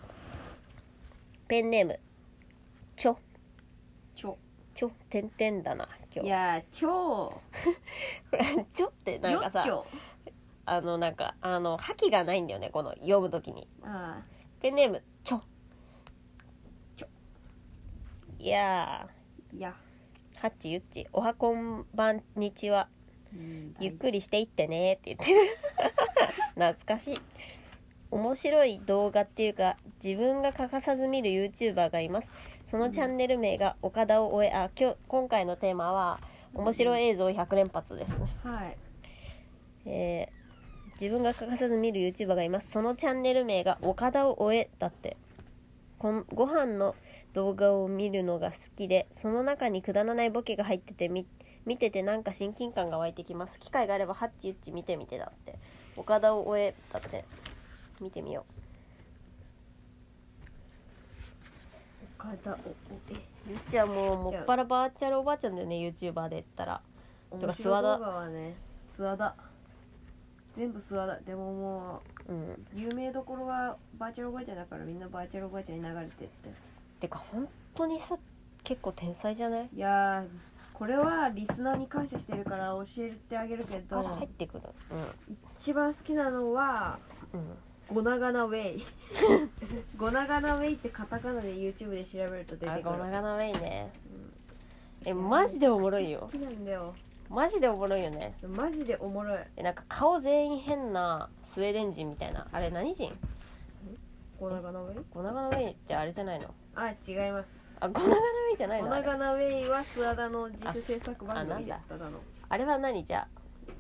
ペンネーム。ちょちょてんてんだな今日。いや超。これちょってなんかさあのなんかあの覇気がないんだよねこの読むときに。あペンネームちょちょいやー。いや、ーハッチユッチ。おはこんばんにちは。うんゆっくりしていってねって言ってる。懐かしい。面白い動画っていうか自分が欠かさず見る YouTuber がいますそのチャンネル名が岡田を終えあ今日今回のテーマは面白い映像100連発ですね、はい。えー自分が欠かさず見る YouTuber がいます。そのチャンネル名が岡田を終えだって。こんご飯の動画を見るのが好きでその中にくだらないボケが入っててみ見ててなんか親近感が湧いてきます。機会があればハッチユッチ見てみてだって。岡田を終えだって。見てみよ岡田おおえうユッチはもうもっぱらバーチャルおばあちゃんだよね YouTuber で言ったら。諏訪田はね諏訪田全部諏訪田でももうん。う有名どころはバーチャルおばあちゃんだからみんなバーチャルおばあちゃんに流れてって。てか本当にさ結構天才じゃない？いやーこれはリスナーに感謝してるから教えてあげるけど入ってくる一番好きなのはうんうんゴナガナウェイゴナガナウェイってカタカナで YouTube で調べると出てくあるゴナガナウェイね。うん。えマジでおもろいよ。好きなんだよ。マジでおもろいよね。マジでおもろい。えなんか顔全員変なスウェーデン人みたいな。あれ何人？ゴナガナウェイゴナガナウェイってあれじゃないの？あ違います。あゴナガナウェイじゃないゴの？あれナガナウェイは諏訪田の自主制作番組での。あれ？は何？じゃ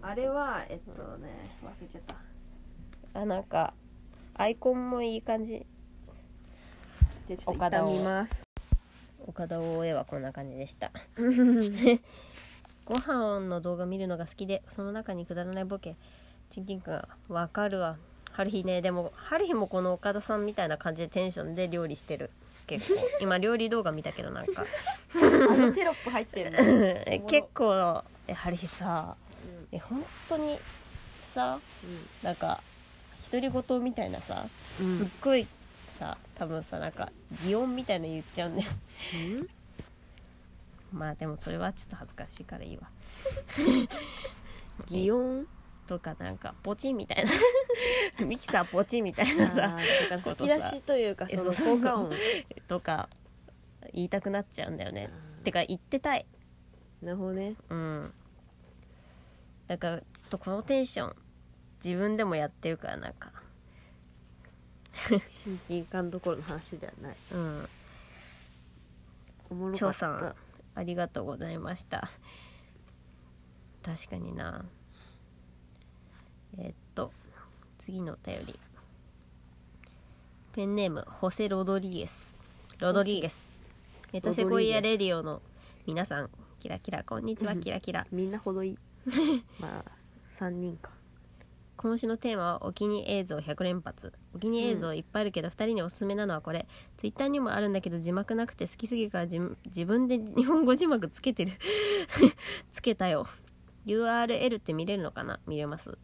あ。れはえっとね忘れちゃった。ああなんかアイコンもいい感じ。じゃあちょっと岡田を。一旦見ます。岡田大江はこんな感じでした。ご飯の動画見るのが好きでその中にくだらないボケ。親近感がわかるわ。春日ね。でも春日もこの岡田さんみたいな感じでテンションで料理してる。結構。今料理動画見たけどなんか。あのテロップ入ってる。結構。え春日さえ本当にさなんか独り言みたいなさ、うん。すっごいさ多分さなんか擬音みたいなの言っちゃうんだよ。まあでもそれはちょっと恥ずかしいからいいわ。擬音とかなんかポチンみたいな。ミキサーポチンみたいなさ吹き出しというかえその効果音。とか言いたくなっちゃうんだよね。てか言ってたい。なるほどね。うん。だからちょっとこのテンション自分でもやってるからなんか。親近感どころの話ではない。うん。おもろかっ張さんたありがとうございました。確かにな。えっと次のお便り。ペンネームホセ・ロドリゲス。ロドリゲス。メタセコイアレディオの皆さん。キラキラこんにちはうんキラ。キラみんなほどいい。まあ3人か今週のテーマはお気に入り映像100連発。お気に映像いっぱいあるけど2人におすすめなのはこれ、ツイッターにもあるんだけど字幕なくて好きすぎるから自自分で 日本語字幕つけてる。つけたよ。URL って見れるのかな？見れます。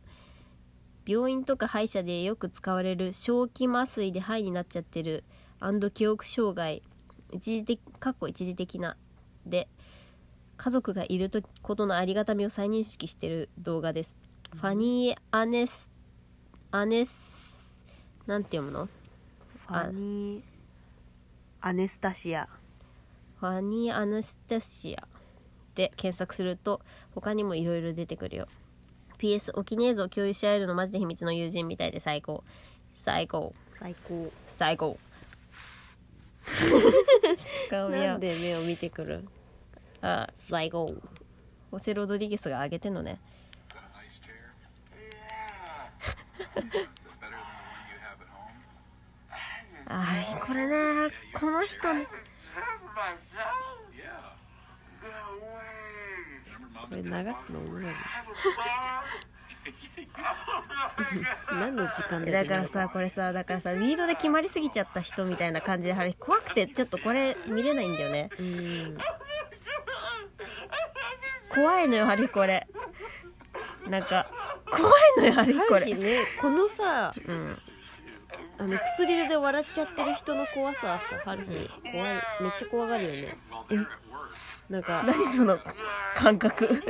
病院とか歯医者でよく使われる小気麻酔で肺になっちゃってる記憶障害。一時的かっこ一時的な。で家族がいるとことのありがたみを再認識してる動画です、ファニー・アネスアネスなんて読むの？ファニーアネスタシア。ファニー・アネスタシア。で検索すると他にもいろいろ出てくるよ。PS お気に入り映像共有し合えるのマジで秘密の友人みたいで最高。最高。最高。最高。顔なんで目を見てくる？あ最高。ホセ・ロドリゲスが上げてんのねあーこれねこの人。これ流すの? 何の時間でだからさこれさだからさリードで決まりすぎちゃった人みたいな感じで怖くてちょっとこれ見れないんだよね。うん。怖いのよハリーこれなんか怖いのよハリーこれねこのさうんあの薬で笑っちゃってる人の怖さはさ春日怖い。めっちゃ怖がるよね.なんか何その感覚？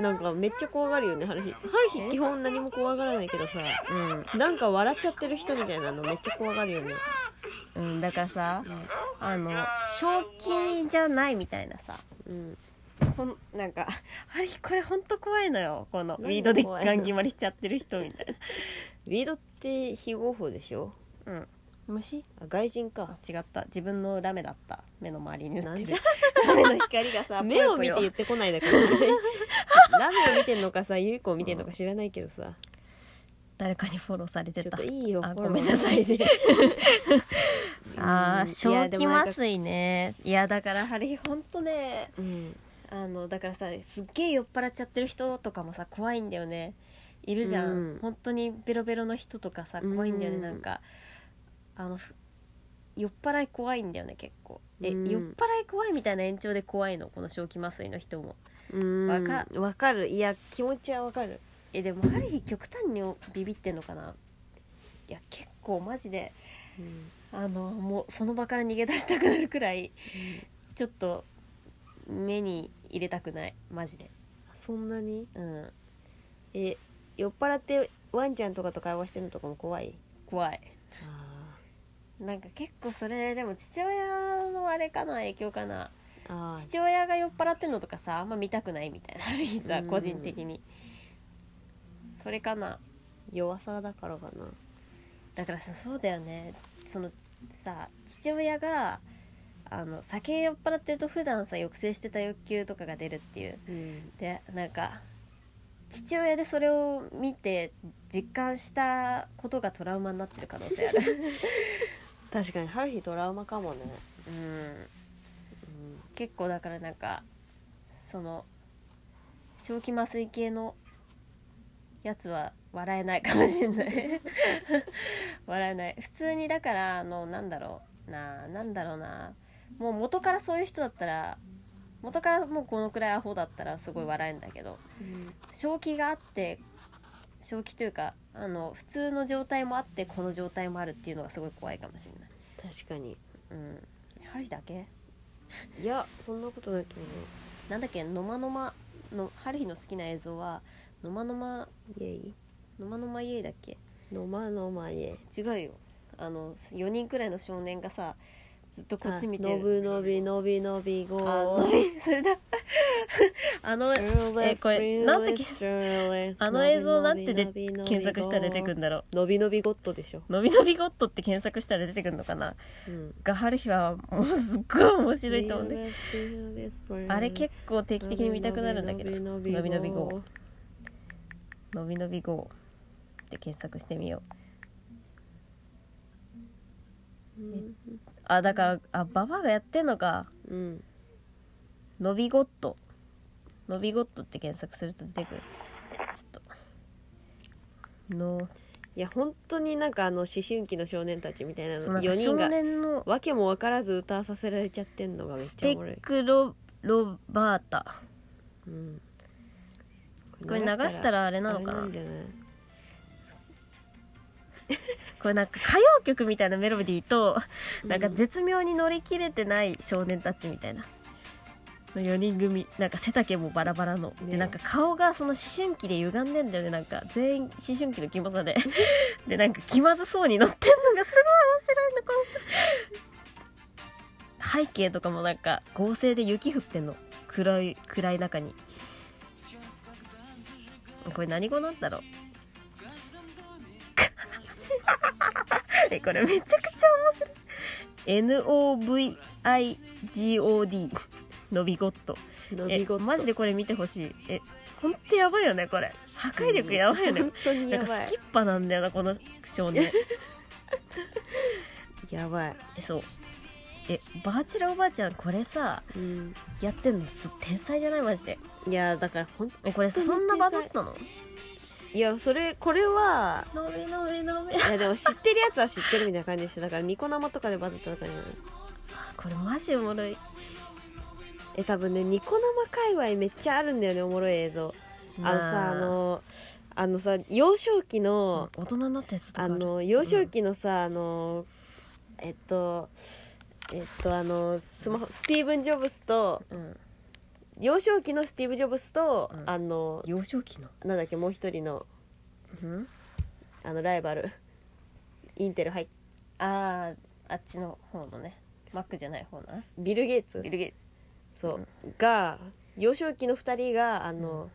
なんかめっちゃ怖がるよね春日。春日基本何も怖がらないけどさうん。なんか笑っちゃってる人みたいなのめっちゃ怖がるよね。うん、だからさ、あの正気じゃないみたいなさ。うん。こんなんかあれこれほんと怖いのよ。このウ何ィードでガン決まりしちゃってる人みたいウィードって非合法でしょ？なうん。虫？あ外人あか違った。自分のラメだった。目の周りに塗ってる。なんじゃ？ラメの光がさ 目を見て言ってこないだからねラメを見てんのかさゆい子を見てんのか知らないけどさ。誰かにフォローされてちょったといいよごめんなさいね。あうんー正気いやでもなんか麻酔ね。いやだからハリーほんとねうん。あのだからさすっげえ酔っ払っちゃってる人とかもさ怖いんだよね。いるじゃん、うん。本当にベロベロの人とかさ怖いんだよね、うん。なんかあのふ酔っ払い怖いんだよね結構。え、うん。酔っ払い怖いみたいな延長で怖いの？この正気麻酔の人も。うん。わかわかる。いや気持ちはわかる。えでもハリー極端にビビってんのかな？いや結構マジで。あのもうその場から逃げ出したくなるくらいちょっと目に入れたくない。マジで。そんなに？うん。え酔っ払ってワンちゃんとかと会話してるのとかも怖い？怖いなんか結構それでも父親のあれかな影響かな。父親が酔っ払ってんのとかさあんま見たくないみたいなある日さうん。個人的に。それかな。弱さだからかな。だからさそうだよね。そのさ父親があの酒酔っ払ってると普段さ抑制してた欲求とかが出るっていう。うん。でなんか父親でそれを見て実感したことがトラウマになってる可能性ある 確かに春日トラウマかもね。うん。結構だからなんかその正気麻酔系のやつは笑えないかもしれない。笑えない。普通にだからあのなんだろうななんだろうな。もう元からそういう人だったら元からもうこのくらいアホだったらすごい笑えんだけどうん。正気があって正気というかあの普通の状態もあってこの状態もあるっていうのがすごい怖いかもしれない。確かに。うん。針だけ？いやそんなことないと思なんだっけ？のまのまのハリーの好きな映像はのまのまうイエイ？のまのまイエイだっけ？のまのまえ違うよ。あの4人くらいの少年がさずっとこっち見てのぶのびのびのびごあのそれだ。あのえこれなんてあの映像なんてで検索したら出てくるんだろのびのびゴッドでしょ、うのびのびゴッドって検索したら出てくるのかな？うん、がハルヒはもうすっごい面白いと思うんで。あれ結構定期的に見たくなるんだけどののびのび。号のびのび GO って検索してみよう。うんあだからあババアがやってんのか。うん。のびゴットのびゴットって検索すると出てくる。ちょっと。の。いや本当になんかあの思春期の少年たちみたいなのそうなんか4人が少年のわけも分からず歌わさせられちゃってんのがめっちゃおもろい。ッ、クロロバータ。うん、これ流したらあれなのかあれななんじゃない？これなんか歌謡曲みたいなメロディーとなんか絶妙に乗り切れてない少年たちみたいな。の4人組。なんか背丈もバラバラの、ね。でなんか顔がその思春期で歪んでんだよね。なんか全員思春期のキモさで。でなんか気まずそうに乗ってんのがすごい面白いの。この背景とかもなんか合成で雪降ってんの。暗い暗い中に。これ何語なんだろう えこれめちゃくちゃ面白い。NOVIGOD のびごっと。え伸びごと。マジでこれ見てほしい。えほんとやばいよねこれ。破壊力やばいよね、本当になんかやばい。スキッパなんだよなこの少年 やばい、えそう。えバーチャルおばあちゃんこれさうん、やってんのす天才じゃないマジで。いやだからほんえこれそんなバズったの？いやそれこれはのびのびのびいやでも知ってるやつは知ってるみたいな感じでしょだからニコ生とかでバズったとかこれマジおもろい。え多分ねニコ生界隈めっちゃあるんだよねおもろい映像。あのさあ。のあのさ幼少期の、大人になったやつあるの幼少期のさ、あのえっとえっとあのスマホスティーブン・ジョブスとうん幼少期のスティーブ・ジョブスと、うん。あの幼少期の？なんだっけもう一人のうん？あのライバル。インテル入っあああっちの方のね。マックじゃない方なビル・ゲイツ。ビル・ゲイツ。そう、が幼少期の2人があの、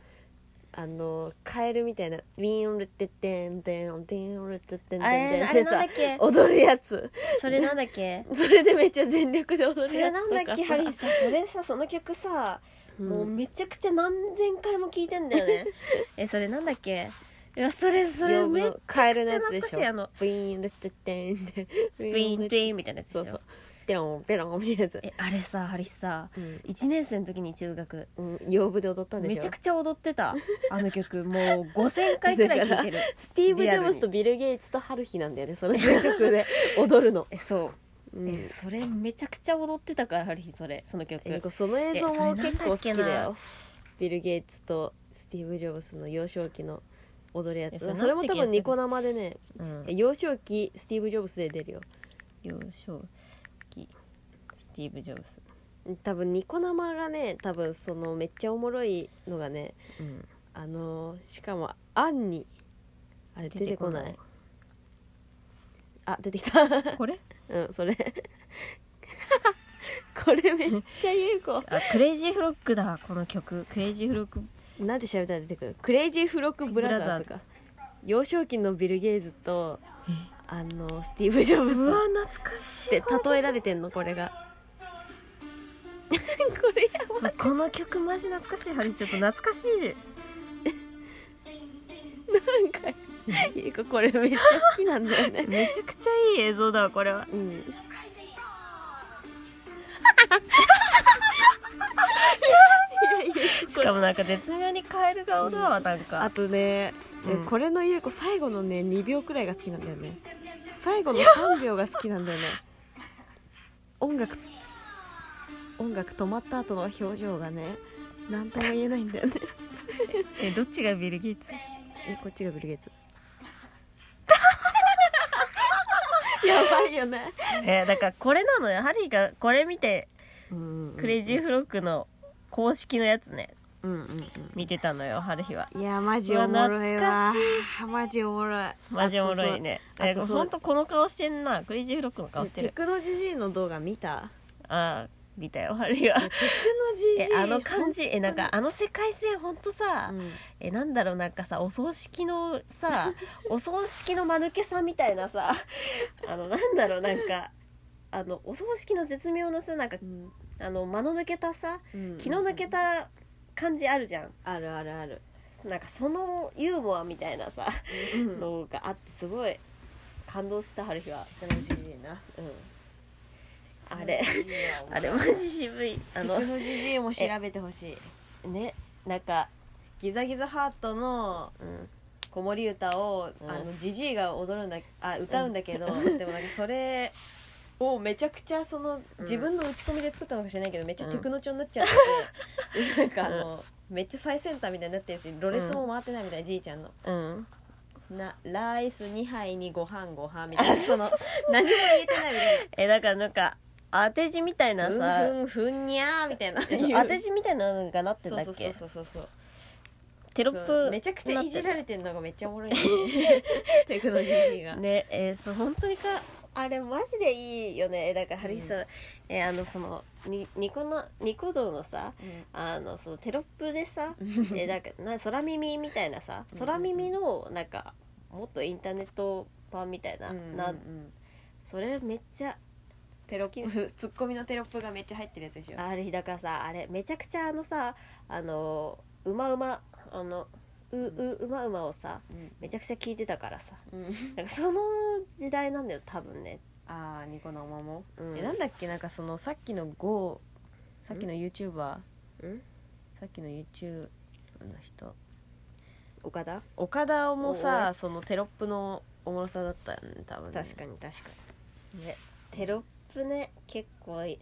あのカエルみたいな「ウィンルテッテンテンテンルテッテンテンテン」あれってさなんだっけ踊るやつそれなんだっけそれでめっちゃ全力で踊そるやれなんつとかさだっけハリーさそれさその曲さ、うんもうめちゃくちゃ何千回も聴いてんだよね。えそれなんだっけ？いやそれそれめっちゃカエルくちゃのやつでしょ。あのウィンルテッテンテンウィーンディーンみたいなやつでしょ。そうそう。ペロンペロンみたいなやつ。えあれさハリーさうん。1年生の時に中学。うん洋舞で踊ったんでめちゃくちゃ踊ってた あの曲。もう5000回くらい聴いてる。スティーブ・ジョブスとビル・ゲイツとハルヒなんだよねその曲で。踊るの、えそう。うんえそれめちゃくちゃ踊ってたからハリーそれその曲。えその映像も結構好きだよ。ビル・ゲイツとスティーブ・ジョブスの幼少期の踊るやつ。えそれも多分ニコ生でねうん。幼少期スティーブ・ジョブスで出るよ。幼少期スティーブ・ジョブス多分ニコ生がね多分そのめっちゃおもろいのがねうん。あのしかもアンにあれ出てこない。あ出てきた。これ？うんそれ。これめっちゃ優子。あクレイジーフロッグだこの曲。クレイジーフロッグ。なんで調べたら出てくる？クレイジーフロッグブラザーズか。幼少期のビル・ゲイツとあのスティーブ・ジョブスうわ懐かしい。って例えられてんのこれが。これやばい。この曲マジ懐かしいハリー。ちょっと懐かしい。なんか 優子これめっちゃ好きなんだよね。めちゃくちゃいい映像だわこれは。うん。しかもなんか絶妙にカエル顔だわなんか。あとね、えうん。これの優子最後のね2秒くらいが好きなんだよね。最後の3秒が好きなんだよね。音楽音楽止まった後の表情がね何とも言えないんだよね。えどっちがビル・ゲイツ？えこっちがビル・ゲイツ やばいよね。えだからこれなのよ。ハリーがこれ見てうんクレイジーフロックの公式のやつね。うんうん見てたのよハルヒは。うんいやマジおもろいわ。うマジおもろい。マジおもろいね。えあとそうほんとこの顔してんなクレイジーフロックの顔してるテクノジジイの動画見たああ見たよハルヒはテクノジジイえあの感じ。えなんかあの世界線ほんとさ、うん。えなんだろうなんかさお葬式のさ お葬式の間抜けさんみたいなさあのなんだろうなんかあのお葬式の絶妙なさなんかうん。あの間の抜けたさうん気の抜けた感じあるじゃん。あるあるある。なんかそのユーモアみたいなさうん。のがあってすごい感動した春日は。テクノジジイな。うんあれ。あれマジ渋い。あのテクノジジイも調べてほしい。ねなんかギザギザハートのうん子守歌を、うん。あのジジイが踊るんだあ歌うんだけど、でもなんかそれをめちゃくちゃそのうん。自分の打ち込みで作ったのかもしれないけどめっちゃテクノ調になっちゃってて、なんかあの、めっちゃ最先端みたいになってるしろれつも回ってないみたいな、じいちゃんの。うん。なライス2杯にご飯ご飯みたいなその 何も言えてないみたいえだからなんか当て字みたいなさふんふんにゃーみたいな。当て字みたいなのがなってたっけ？そうそうそうそうテロップめちゃくちゃいじられれてんのがめっちゃおもろいね。テクノロジーが、ねえーそう本当にかあれマジでいいよね。だからハリーさ、えーあのそのにニコのニコ動のさあのそのテロップでさえーなんかな空耳みたいなさうん空耳のなんかもっとインターネット版みたいな,、うんうんうん。なそれめっちゃテロップ。ツッコミのテロップがめっちゃ入ってるやつでしょ。あれだからさあれめちゃくちゃあのさあのうまうまあのうううまうまをさうん。めちゃくちゃ聞いてたからさ。うん。なんかその時代なんだよ多分ね、ああニコ生も、うん。えなんだっけなんかそのさっきの GO さっきの YouTuber うん？さっきの YouTube の人。岡田？岡田もさそのテロップのおもろさだったよね多分ね。確かに確かに。ね。テロップね結構いい。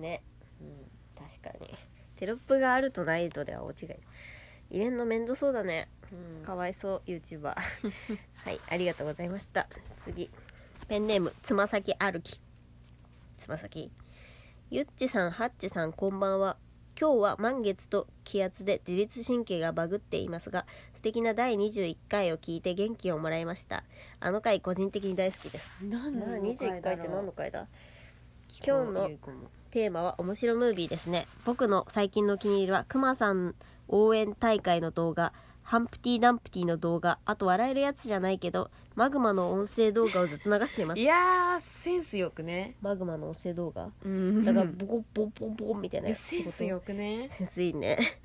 ね。うん確かに。テロップがあるとないとでは大違い。入れんの面倒そうだね。うん。かわいそう YouTuber はいありがとうございました。次。ペンネームつま先歩き。つま先。ゆっちさんはっちさんこんばんは。今日は満月と気圧で自律神経がバグっていますが素敵な第21回を聞いて元気をもらいました。あの回個人的に大好きです。何な21回って何の回だ？今今日のテーマは面白ムービーですね。僕の最近のお気に入りはクマさん応援大会の動画ハンプティ・ダンプティの動画あと笑えるやつじゃないけどマグマの音声動画をずっと流しています。いやーセンスよくね。マグマの音声動画。うん。だからボコボコボコボコみたいなやつ。センスよくね。センスいいね。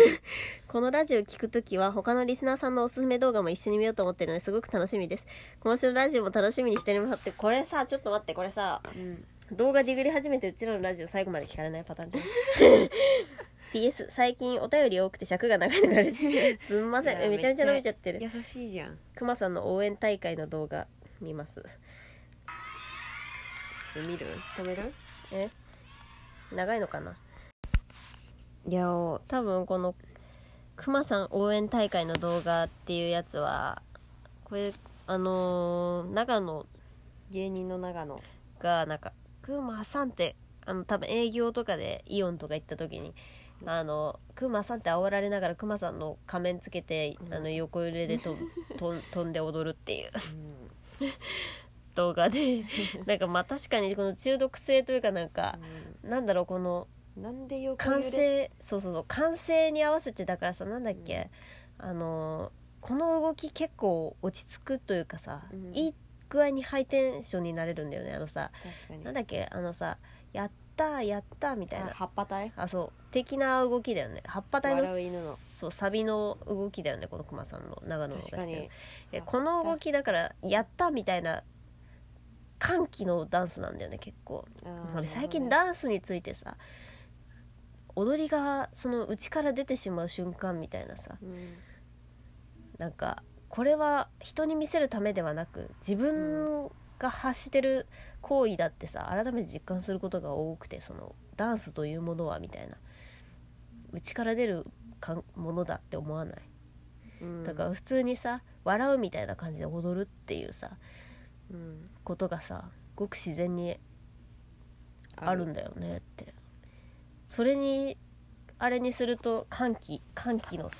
このラジオ聞くときは他のリスナーさんのおすすめ動画も一緒に見ようと思ってるのですごく楽しみです。今週のラジオも楽しみにしております。ってこれさちょっと待ってこれさ。うん。動画ディグり始めてうちらのラジオ最後まで聞かれないパターンじゃん PS 最近お便り多くて尺が長いのがあるし すんません。めちゃめちゃ伸びちゃってる。優しいじゃん。くまさんの応援大会の動画見ます。ちょっと見る？止める？え？長いのかな？いや多分このくまさん応援大会の動画っていうやつはこれあのー長野芸人の長野がなんかくまさんってあの多分営業とかでイオンとか行った時にあのくまさんって煽られながらくまさんの仮面つけて、あの横揺れでと とん飛んで踊るっていう。動画で。なんかまあ確かにこの中毒性というかなんか、なんだろうこのなんでよ完成そうそうそう完成に合わせてだからさなんだっけ、あのこの動き結構落ち着くというかさ、うん。いい具合にハイテンションになれるんだよねあのさ。なんだっけあのさやったーやったーみたいな。あ葉っぱ体？あそう。的な動きだよね。葉っぱ体の笑う犬の。そうサビの動きだよねこのクマさんの長野の確かに。えこの動きだからやったみたいな歓喜のダンスなんだよね結構。俺最近ダンスについてさ踊りがその内から出てしまう瞬間みたいなさうん。なんかこれは人に見せるためではなく自分が発してる行為だってさ改めて実感することが多くてそのダンスというものはみたいな。内から出るかんものだって思わない。うん。だから普通にさ笑うみたいな感じで踊るっていうさうんことがさごく自然にあるんだよねって。それにあれにすると歓喜歓喜のさ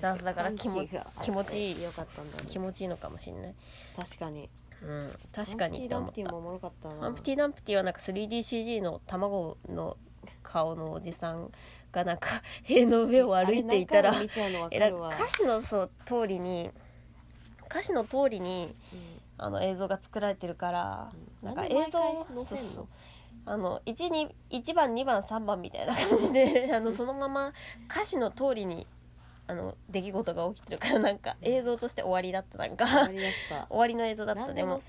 ダンスだから気持ち気持ちいい。よかったんだね。気持ちいいのかもしんない、確かにうん、確かにってダン思ったハンプティ・ダンプティはなんか 3DCG の卵の顔のおじさんがなんか塀の上を歩いていたら歌詞のそう通りに歌詞の通りにうん。あの映像が作られてるから、なんかなんで毎映像回載せんの？そうそう。あの 1, に1番2番3番みたいな感じで あのそのまま歌詞の通りにあの出来事が起きてるからなんか映像として終わりだったなんか。終わりの映像だっなんでたでも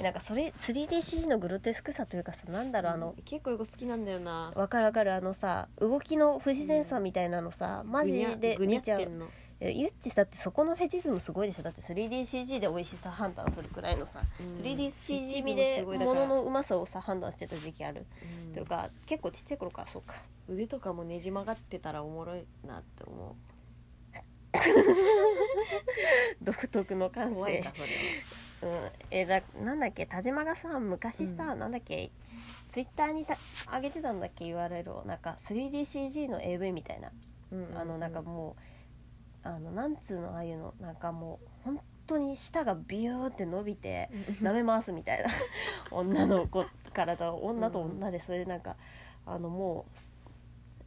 なんかそれ 3DCG のグロテスクさというかさなんだろうあのうん結構よく好きなんだよな。わかるわかるあのさ動きの不自然さみたいなのさ、マジで見ちゃう。ゆっちだってそこのフェチズムすごいでしょ？だって 3DCG で美味しさ判断するくらいのさ、うん。3DCG フェチズム見ですごいだか。ら物のうまさをさ判断してた時期ある、うん。というか結構ちっちゃい頃からそうか。腕とかもねじ曲がってたらおもろいなって思 独特の感う怖いか性うん。えだなんだっけ？田島がさ昔さ、うん。なんだっけ？ツイッターにた上げてたんだっけ？URL を。なんか 3DCG の AV みたいな。あのなんかもうあのなんつうのああいうの。なんかもう本当に舌がビューって伸びて舐め回すみたいな。女の子体を女と女でそれでなんかあのもう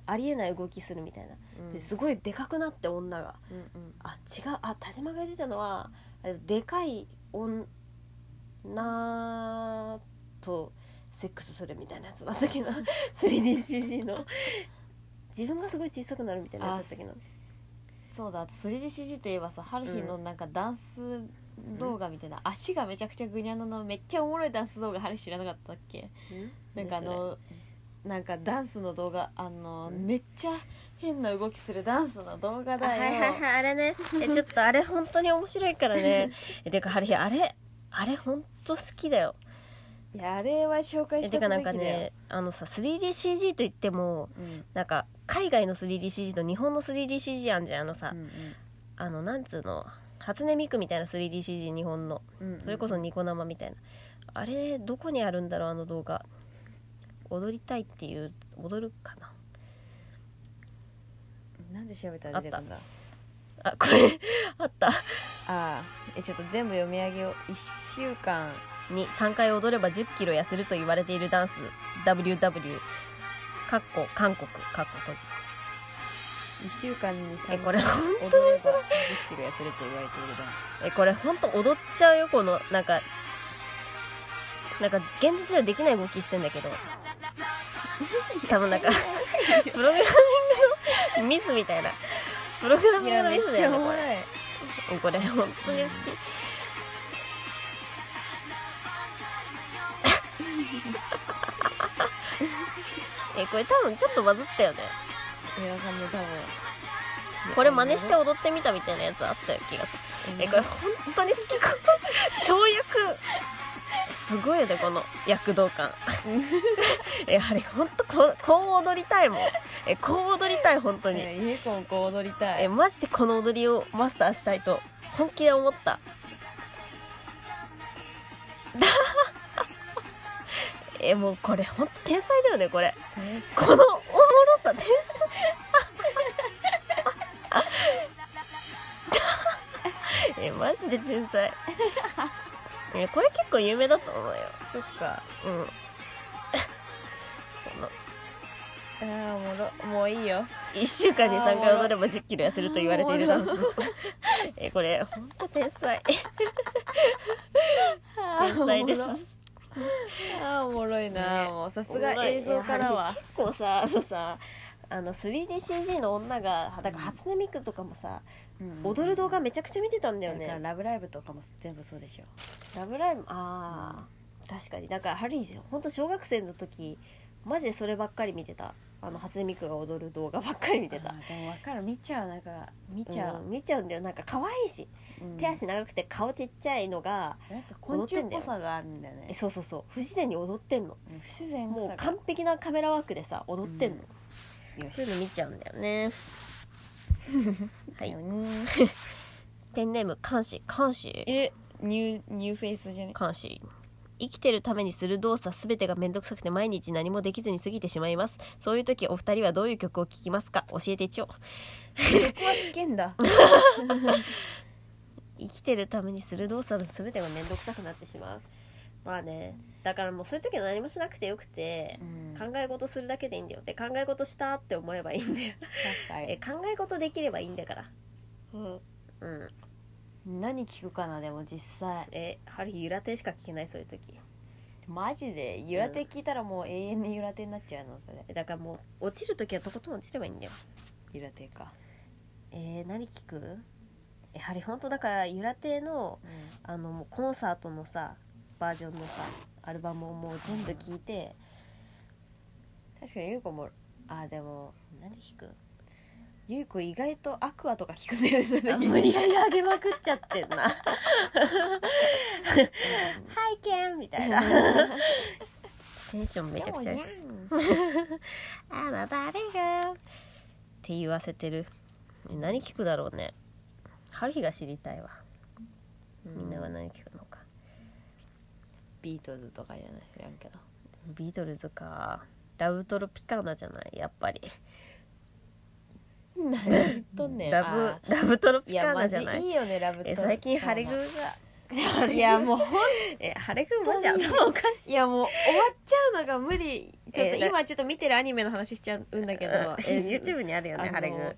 ありえない動きするみたいな。うん。ですごいでかくなって女が。うんうん。あ違う。あ田島が言ってたのはでかい女とセックスするみたいなやつだったけど。3DCG の。自分がすごい小さくなるみたいなやつだったけど。そうだ。3DCG といえばさ春日のなんかダンス動画みたいな、足がめちゃくちゃグニャののめっちゃおもろいダンス動画春日知らなかったっけ？なんかあのなんかダンスの動画あの、うん。めっちゃ変な動きするダンスの動画あだよ、はいはいはいあれね。え ちょっとあれ本当に面白いからね。えてかハリーあれあれ本当好きだよ。いやあれは紹介してえてかなんかねあのさ 3DCG といってもうん。なんか海外の 3DCG と日本の 3DCG あんじゃんあのさ、うんあのなんつうの初音ミクみたいな 3DCG 日本の。うんうん。それこそニコ生みたいな。あれどこにあるんだろうあの動画踊りたいっていう踊るかな？なんで調べたら出てくるんだ？あこれあった。ああえちょっと全部読み上げよう1週間に。3回踊れば1 0キロ痩せると言われているダンス。WW かっこ韓国。かっこ閉じ。1週間に3えこれ回踊れば1 0キロ痩せると言われているダン えこれほんと踊っちゃうよこのなんかなんか現実ではできない動きしてんだけど 多分なんかプログラミングのミスみたいな。プログラスミングのミスだよねこい。れこれ本当に好き。えこれ多分ちょっとバズったよね。いやわかんない多分。これ真似して踊ってみたみたいなやつあったよ気がするえこれ本当に好き跳躍すごいよねこの躍動感。えあれ本当こうこう踊りたいもん。えこう踊りたい本当に。ねゆいこもこう踊りたい。えマジでこの踊りをマスターしたいと本気で思った。えもうこれ本当天才だよねこれ。このおもろさ天才。えマジで天才えこれ結構有名だと思うよ。そっか。うん。このあーおもろ。もういいよ。1週間に3回踊れば1 0キロ痩せると言われているダンス。えこれほんと天才。天才です。あーおもろいな、ね。もうさすが映像からは。結構さあのさあの 3DCG の女がだから初音ミクとかもさ、踊る動画めちゃくちゃ見てたんだよだからねラブライブとかも全部そうでしょ。ラブライブああ、確かに。だからハリー本当小学生の時マジでそればっかり見てた。あの初音ミクが踊る動画ばっかり見てた。でも分かる。見ちゃうなんか見ちゃう、ん見ちゃうんだよ。なんか可愛いし、うん。手足長くて顔ちっちゃいのがなんか昆虫っぽさがあるんだよえねそうそうそう。不自然に踊ってんの。うん不自然もう完璧なカメラワークでさ踊ってんの、よし。そういうの見ちゃうんだよねはいよね。ペンネーム監視監視えニューニューフェイスじゃね監視生きてるためにする動作すべてがめんどくさくて毎日何もできずに過ぎてしまいます。そういう時お二人はどういう曲を聴きますか？教えてちょここは危険だ。生きてるためにする動作のすべてがめんどくさくなってしまう。まあねだからもうそういう時は何もしなくてよくてうん。考え事するだけでいいんだよ。で考え事したって思えばいいんだよ。確か え考え事できればいいんだから。にうん。何聞くかなでも実際。えハリーゆら亭しか聞けないそういう時。マジで？ゆらて聞いたらもう永遠にゆらてになっちゃうのそれ。えだからもう落ちる時はとことん落ちればいいんだよ。ゆらてか。えー、何聞く？えハリー本当だからゆら亭のあのもうコンサートのさバージョンのさアルバムをもう全部聞いて確かにゆうこもあでも何聞くゆうこ意外とアクアとか聞くね無理やり上げまくっちゃってんな「拝見みたいな。テンションめちゃくちゃ「I'm a Barbie girl」って言わせてる。何聞くだろうね。ハリーが知りたいわ。みんなは何聞く？ビートルズとかじゃない知らんけど。ビートルズか。ラブトロピカーナじゃないやっぱり。何言っとんねん。ラブあラブトロピカナじゃない？いいよねラブえと最近ハレグが。いやもう えハレグマジ頭おかしいいやもう終わっちゃうのが無理。ちょっと今ちょっと見てるアニメの話しちゃうんだけど、え YouTube にあるよねハレグ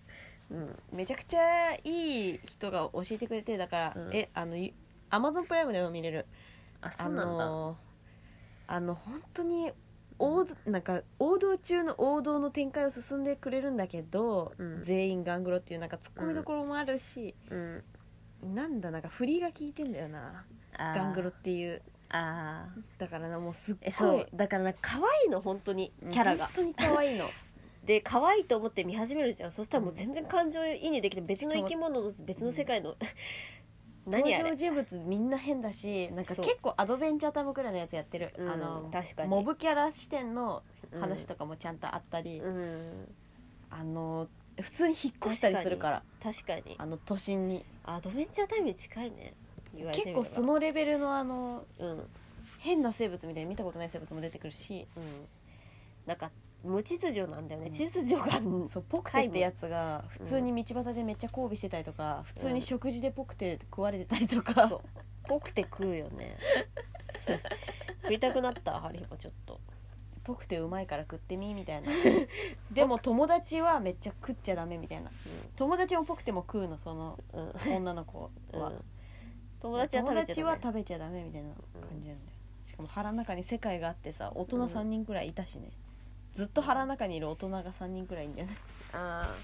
うん。めちゃくちゃいい人が教えてくれてだから、うん。えあのアマゾンプライムでも見れるああのあの本当に王道なんか王道中の王道の展開を進んでくれるんだけど、うん。全員ガングロっていうなんかツッコミどころもあるし、うん。なんだなんか振りが効いてんだよな。あー。ガングロっていう。あー。だからなもうすっごい。う。だからなんか可愛いの本当にキャラが。本当に可愛いの。で可愛いと思って見始めるじゃん。そしたらもう全然感情移入できて別の生き物の別の世界の何あれ。登場人物みんな変だしなんかそう。結構アドベンチャータイムくらいのやつやってる、うんあの確かに。モブキャラ視点の話とかもちゃんとあったり、うん。あの普通に引っ越したりするから。確かにあの都心に。アドベンチャータイムに近いね。言われてみれば。結構そのレベルのあのうん。うん変な生物みたいに見たことない生物も出てくるし、なんか無秩序なんだよね、秩序がそうポクテってやつが普通に道端でめっちゃ交尾してたりとか、普通に食事でポクテ食われてたりとか、そう。ぽくて食うよね。食いたくなったハリーもちょっと。ポクテうまいから食ってみみたいな。でも友達はめっちゃ食っちゃダメみたいな。友達もポクテも食うのそのうん。うん女の子は、うん。友達は食べちゃ友達ダメは食べちゃダメみたいな感じなんだよ。しかも腹の中に世界があってさ大人3人くらいいたしね、ずっと腹の中にいる大人が3人くらいいんだよね。あ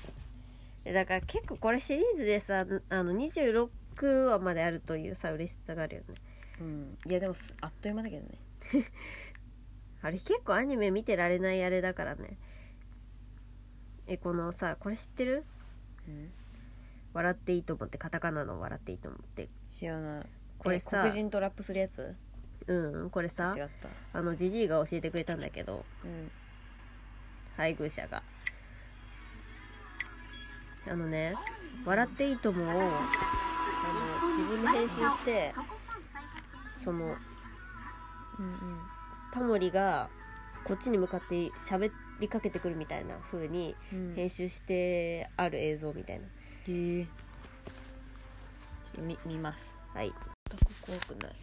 あだから結構これシリーズでさあの26話まであるというさ嬉しさがあるよね。うん。いやでもすあっという間だけどね。あれ結構アニメ見てられないあれだからね。えこのさこれ知ってる？うん「笑っていいと思ってカタカナの「笑っていいと思って。知らない。これさえ黒人とラップするやつ？うんこれさ違った。あのジジイが教えてくれたんだけどうん配偶者が。あのね「笑っていいとも」をあの自分で編集してそのうんタモリがこっちに向かって喋りかけてくるみたいな風にうん。編集してある映像みたいな、へえ。ちょっと見見ます。はい。怖くない？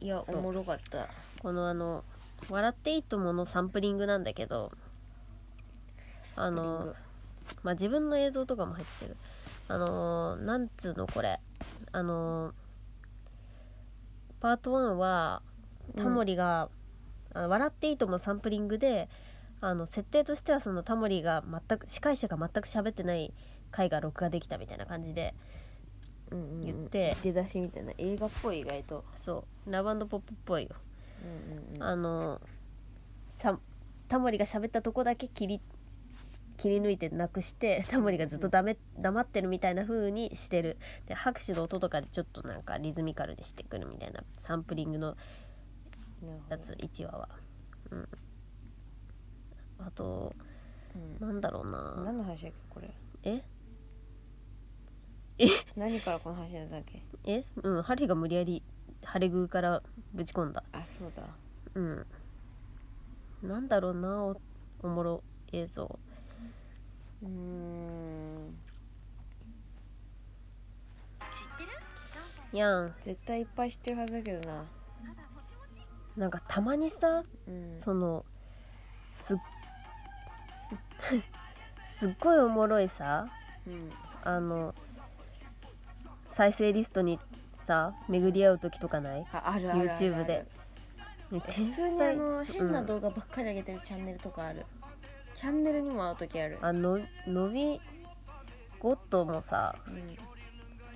いやおもろかった。このあの「笑っていいとも」のサンプリングなんだけどあのまあ自分の映像とかも入ってる。あのーなんつうのこれ。あのーパート1はタモリが、あの笑っていいともサンプリングであの設定としてはそのタモリが全く司会者が全く喋ってない回が録画できたみたいな感じでうん言って。出だしみたいな。映画っぽい意外と。そう。ラブポップっぽいよ。うんうんうん。あのさタモリが喋ったとこだけ切り切り抜いてなくしてタモリがずっとダメ黙ってるみたいな風にしてる。で拍手の音とかでちょっとなんかリズミカルにしてくるみたいな。サンプリングのやつ1話は。うん。あとうん。なんだろうな。何の話だっけこれ？え？何からこの話なんだっけ？え？うんハリが無理やりハレグからぶち込んだ。あそうだ。うん。なんだろうなおおもろ映像うーん。や。ん絶対いっぱい知ってるはずだけどな。なんかたまにさうん。そのすっ すっごいおもろいさうん。あの再生リストにさ巡り合う時とかない？YouTube で。普天通にあ才の変なうん。動画ばっかり上げてるチャンネルとかある、チャンネルにも会う時ある。あののびゴッドもさうん。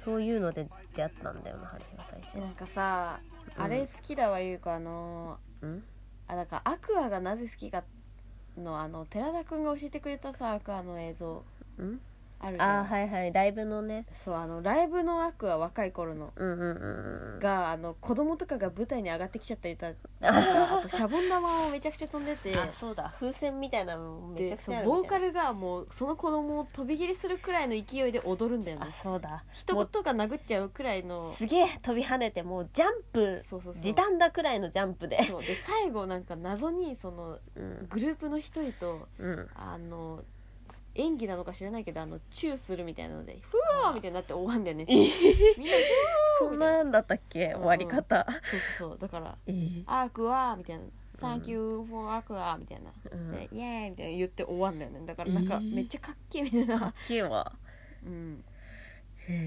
そういうので出会ったんだよなハリーは最初。でなんかさ、うん。あれ好きだわゆうかあのうん？あだからアクアがなぜ好きかのあの寺田くんが教えてくれたさアクアの映像。うん？あるじゃん。あーはいはい。ライブのね。そうあのライブの悪は若い頃の。うんうんうんうん。があの子供とかが舞台に上がってきちゃったりだとか あとシャボン玉もめちゃくちゃ飛んでてあそうだ。風船みたいなのもめちゃでそうくちゃあるボーカルがもうその子供を飛び切りするくらいの勢いで踊るんだよあねそうだ。人もうとか殴っちゃうくらいの。すげえ飛び跳ねてもうジャンプ。そうそうそう。時短だくらいのジャンプで。そう。で最後なんか謎にそのうん。グループの一人とうん。あの演技なのか知らないけどあのチューするみたいなのでふわーみたいになって終わんだよね。みんなそんなんだったっけ？終わり方。そうそうそう。だからえー「アークは」みたいな「サンキューフォーアークは」みたいな。うん。で「イエーイ!」みたいな言って終わんだよね。だからなんかえーめっちゃかっけえみたいな、キーはうん、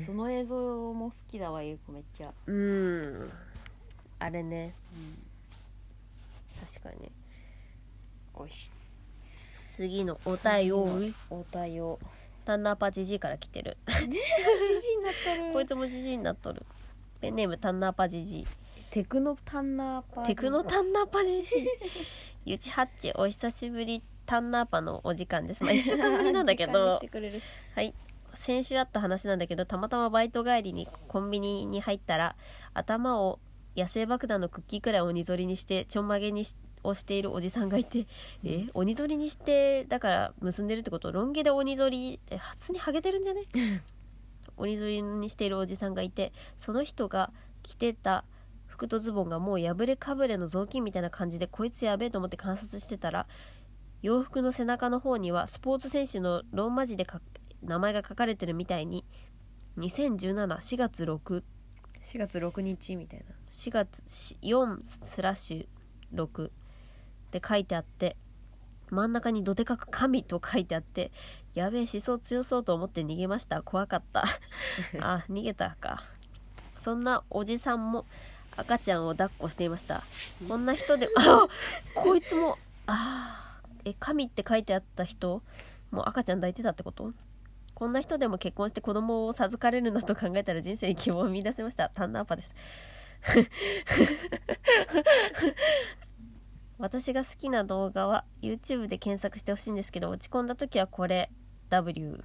その映像も好きだわゆう子めっちゃ、うん。あれね。うん、確かに。おいし次のお便り。おたよタンナーパジジイから来てる。じじいになったる。こいつもジジイになっとる。ペンネームタンナーパジジイテクノタンナーパー。テクノタンナーパジジイゆちはっちお久しぶりタンナーパのお時間です。まあ 1週間ぶりなんだけど。はい。先週あった話なんだけどたまたまバイト帰りにコンビニに入ったら頭を野生爆弾のクッキーくらい鬼ぞりにしてちょんまげにしをしているおじさんがいて、え鬼ぞりにしてだから結んでるってことロン毛で鬼ぞりえ普通にハゲてるんじゃね？鬼ぞりにしているおじさんがいてその人が着てた服とズボンがもう破れかぶれの雑巾みたいな感じでこいつやべえと思って観察してたら洋服の背中の方にはスポーツ選手のローマ字で書名前が書かれてるみたいに20174月64 4月6日みたいな。月4スラッシュ6って書いてあって真ん中にどでかく「神」と書いてあってやべえ思想強そうと思って逃げました。怖かった。あ逃げたか。そんなおじさんも赤ちゃんを抱っこしていました。こんな人で あこいつもあーえ神って書いてあった人もう赤ちゃん抱いてたってこと？こんな人でも結婚して子供を授かれるんだと考えたら人生に希望を見出せました。タンナーパです 私が好きな動画は YouTube で検索してほしいんですけど落ち込んだ時はこれ W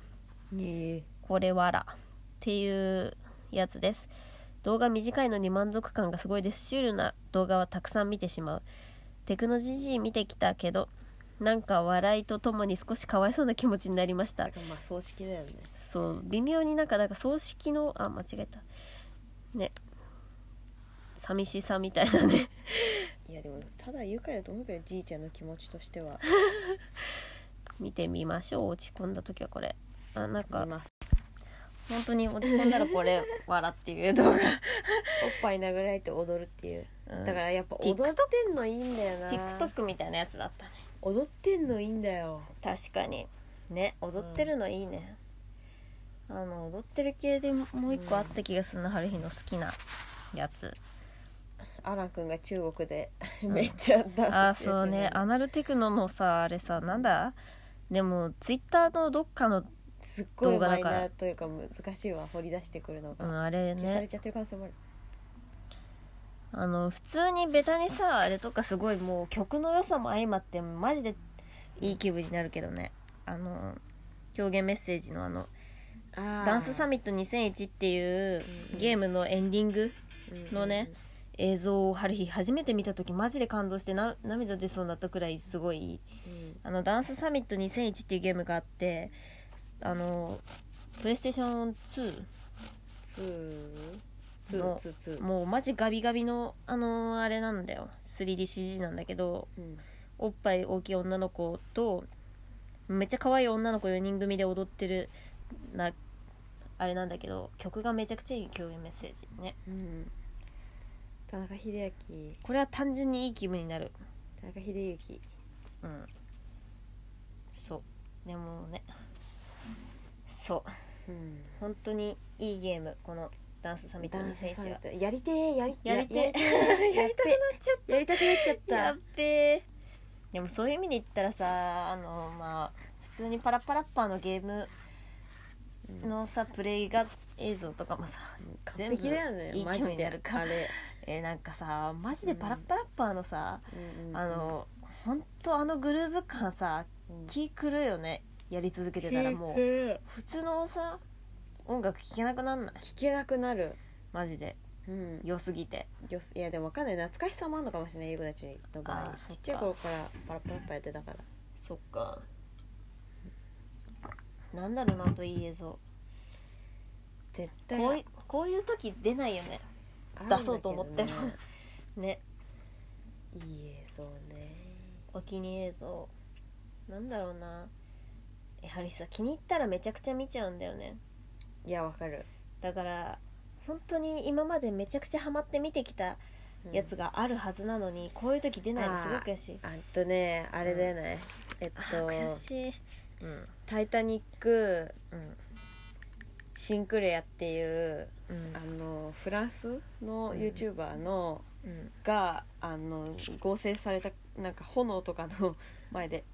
ねこれわらっていうやつです。動画短いのに満足感がすごいです。シュールな動画はたくさん見てしまう。テクノジジイ見てきたけどなんか笑いとともに少しかわいそうな気持ちになりました。まあ葬式だよねそう微妙になんかなんか葬式のあ間違えたね寂しさみたいなねいやでもただ愉快だと思うけどじいちゃんの気持ちとしては。見てみましょう落ち込んだ時はこれ。あなんか見ます。本当に落ち込んだらこれ笑っていう動画、おっぱい殴られて踊るっていう。うん。だからやっぱ踊ってんのいいんだよな。TikTok みたいなやつだったね。踊ってんのいいんだよ。確かに。ね踊ってるのいいね、あの踊ってる系でもう一個あった気がするな、春日の好きなやつアラン君が中国でめっちゃダあンスしてる。そうね。アナルテクノのさあれさなんだ？でもツイッターのどっかの、すっごいマイ動画だから。ナーというか難しいわ掘り出してくるのが、うん、あれね。消されちゃってる可能性もある。あの普通にベタにさあれとかすごいもう曲の良さも相まってマジでいい気分になるけどね。あの表現メッセージのあの「ダンスサミット2001」っていううんゲームのエンディングッのね映像を春日初めて見た時マジで感動してな涙出そうになったくらいすごいあのダンスサミット2001っていうゲームがあってあのプレイステーション2ツーツのーツーツー。もうマジガビガビのあのあれなんだよ。3DCG なんだけどうん。おっぱい大きい女の子とめっちゃ可愛い女の子4人組で踊ってるなあれなんだけど曲がめちゃくちゃいい共演メッセージね。うん田中秀明。これは単純にいい気分になる。田中秀幸うん。そう。でもね。そう。うん。本当にいいゲーム。このダンスサミットダンスサ2001はやりてー。やりやりてや やりたくなっちゃった。やりたくなっちゃった。やっべえでもそういう意味で言ったらさあのまあ普通にパラッパラッパーのゲームのさプレイが映像とかもさ完璧だよね。全部いい気分になるかマジでえーなんかさマジでパラッパラッパーのさ、うんあの本当あのグルーヴ感さうん。気狂うよね。やり続けてたらもう。う普通のさ音楽聴けなくなんない？聞けなくなる。マジで。うん。良すぎて。よすいやでもわかんない。懐かしさもあるのかもしれないゆう子たちの場合。ちっちゃい頃からパラパラッパやってたから。そっか。なんだろうなあといい映像。絶対。こういこういう時出ないよね出そうと思って。もね。いい映像ね。お気に入り映像。なんだろうな。やはりさ気に入ったらめちゃくちゃ見ちゃうんだよね。いやわかる。だから本当に今までめちゃくちゃハマって見てきたやつがあるはずなのに、こういう時出ないのすごく悔しい。あんとねあれだよね、えっあと悔しい。うん「タイタニックうんシンクレア」っていううん。あのフランスのうん。YouTuber の、うん。があの合成されたなんか炎とかの 前で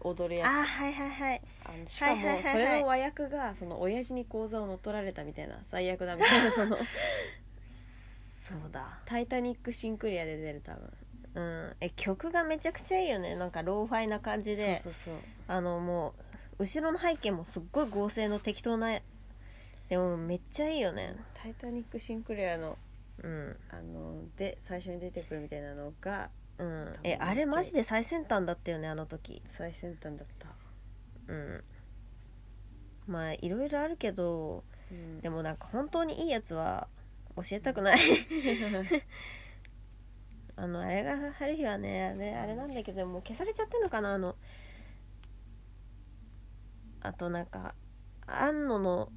踊るやつ。あはいはいはい。あのしかもそれの和訳がその親父に口座を乗っ取られたみたいな最悪だみたいな その。そうだ「タイタニックシンクレア」で出る多分。うん。え曲がめちゃくちゃいいよね。なんかローファイな感じで。そうそうそう。あのもう後ろの背景もすっごい合成の適当なでもめっちゃいいよね「タイタニックシンクレアの」うん。あので最初に出てくるみたいなのがうん。えあれマジで最先端だったよねあの時。最先端だった、うん。まあいろいろあるけどうん。でもなんか本当にいいやつは教えたくない。あのあれが春日はねあれあれなんだけどもう消されちゃってんのかなあの。あとなんか安野の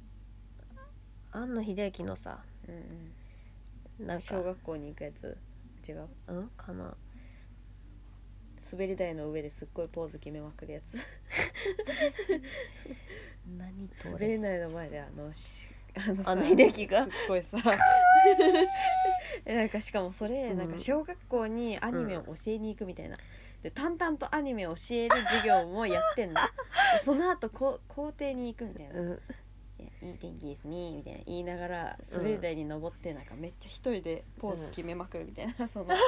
安野秀明のさうんうん、なんか。小学校に行くやつ。違う。うん？かな。滑り台の上ですっごいポーズ決めまくるやつ。何と滑り台の前であのしあのさあの秀樹が？すっごいさ。えなんかしかもそれ、うん。なんか小学校にアニメを教えに行くみたいな、で淡々とアニメを教える授業もやってんの。でその後こ校庭に行くみたいな、いうん。やいい天気ですねみたいな。言いながら滑り台に登ってなんかめっちゃ一人でポーズ決めまくるみたいな、そのなん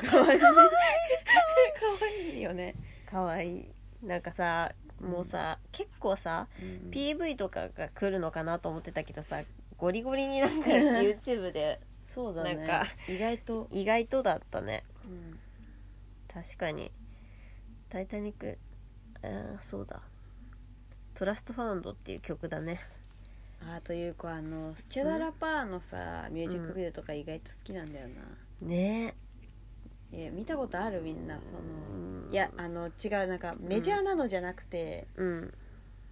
かマジでかわいいよね、かわい。いなんかさもうさ、結構さ PV とかが来るのかなと思ってたけどさゴリゴリになんか YouTube でそうだね。なんか意外と、意外とだったね。うん。確かに「タイタニック」あーそうだ「トラストファウンド」っていう曲だねあという子あのスチャダラパーのさミュージックビデオとか意外と好きなんだよな、ね。え見たことあるみんなそうん。のいやあの違うなんかメジャーなのじゃなくて、うん。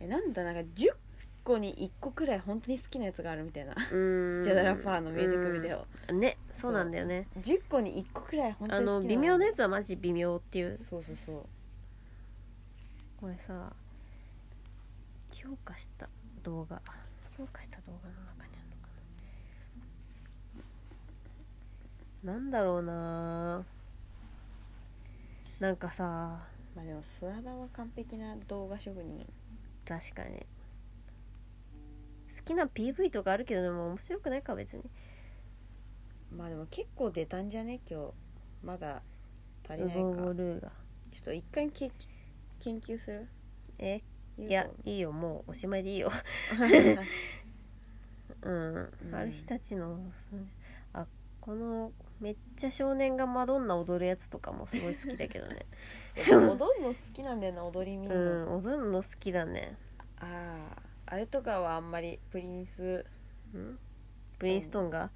えなんだなんか10個に1個くらい本当に好きなやつがあるみたいな、うん。スチャダラパーのミュージックビデオ、うん。ねそうなんだよね。10個に1個くらい本当あに好きなの微妙なやつはマジ微妙っていう。そうそうそう。これさ評価した動画評価した動画の中にあるのかな。なんだろうな。なんかさ。まあでも諏訪田は完璧な動画職人確かに。好きな PV とかあるけどでも面白くないか別に。まあでも結構出たんじゃね？今日。まだ足りないか。ゴルーが。ちょっと一回け研究する？え？いいやいいよもうおしまいでいいよ。うん。うん。春日たちのあこのめっちゃ少年がマドンナ踊るやつとかもすごい好きだけどね。踊るの好きなんだよな踊り見うるの、ん踊るの好きだね。あああれとかはあんまりプリンス、うん？プリンストンが？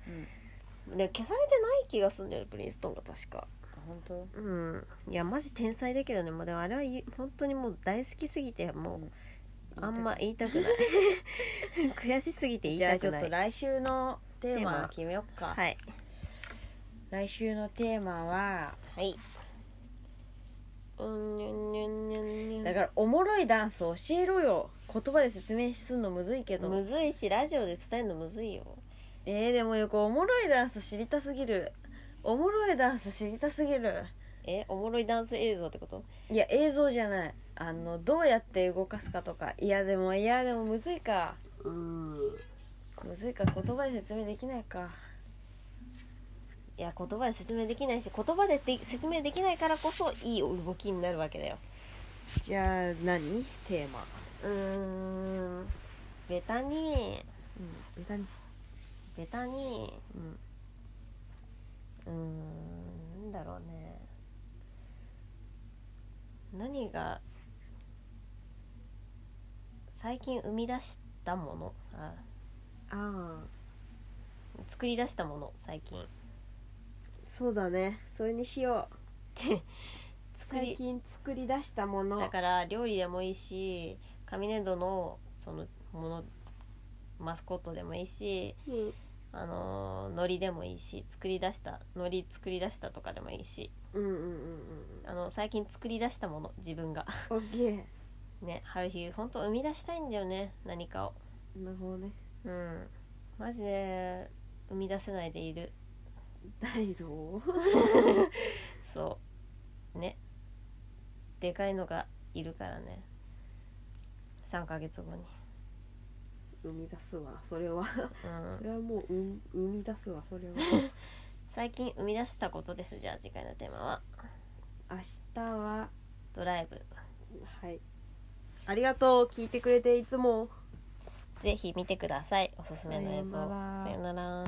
うん、で消されてない気がするんだよねプリンストンが確か本当？うん。いやマジ天才だけどね、まあ、でもあれはい本当にもう大好きすぎてもうあんま言いたくない。悔しすぎて言いじゃあたくない。ちょっと来週のテーママ。決めよっか、はい。来週のテーマははい。うんにゅんにゅんにゅんにゅんだからおもろいダンス教えろよ。言葉で説明するのむずいけど。むずいしラジオで伝えるのむずいよ。えー、でもよくおもろいダンス知りたすぎるおもろいダンス知りたすぎる。えおもろいダンス映像ってこと？いや映像じゃない。あのどうやって動かすかとか。いやでもいやでもむずいか。うん。むずいか言葉で説明できないか。いや言葉で説明できないし言葉でで説明できないからこそいい動きになるわけだよ。じゃあ何？テーマ。うーん。ベタに。うんベタに。ベタに。うんうーんなんだろうね。何が最近生み出したもの？あ。ああ。作り出したもの最近。そうだね。それにしよう。最近作り出したもの。だから料理でもいいし紙粘土のそのものマスコットでもいいしうんあのー海苔でもいいし作り出した海苔作り出したとかでもいいし。うんうんうんうんあの最近作り出したもの自分が。オッケ ね春日本当生み出したいんだよね何かを。ーなるほどね。うん。マジで生み出せないでいる。大道？そう。ね。でかいのがいるからね。3ヶ月後に生み出すわそれは。うん。それはもううん生み出すわそれは。最近生み出したことですじゃあ次回のテーマは。明日は。ドライブ。はい。ありがとう聞いてくれていつも。ぜひ見てください。おすすめの映像。さよなら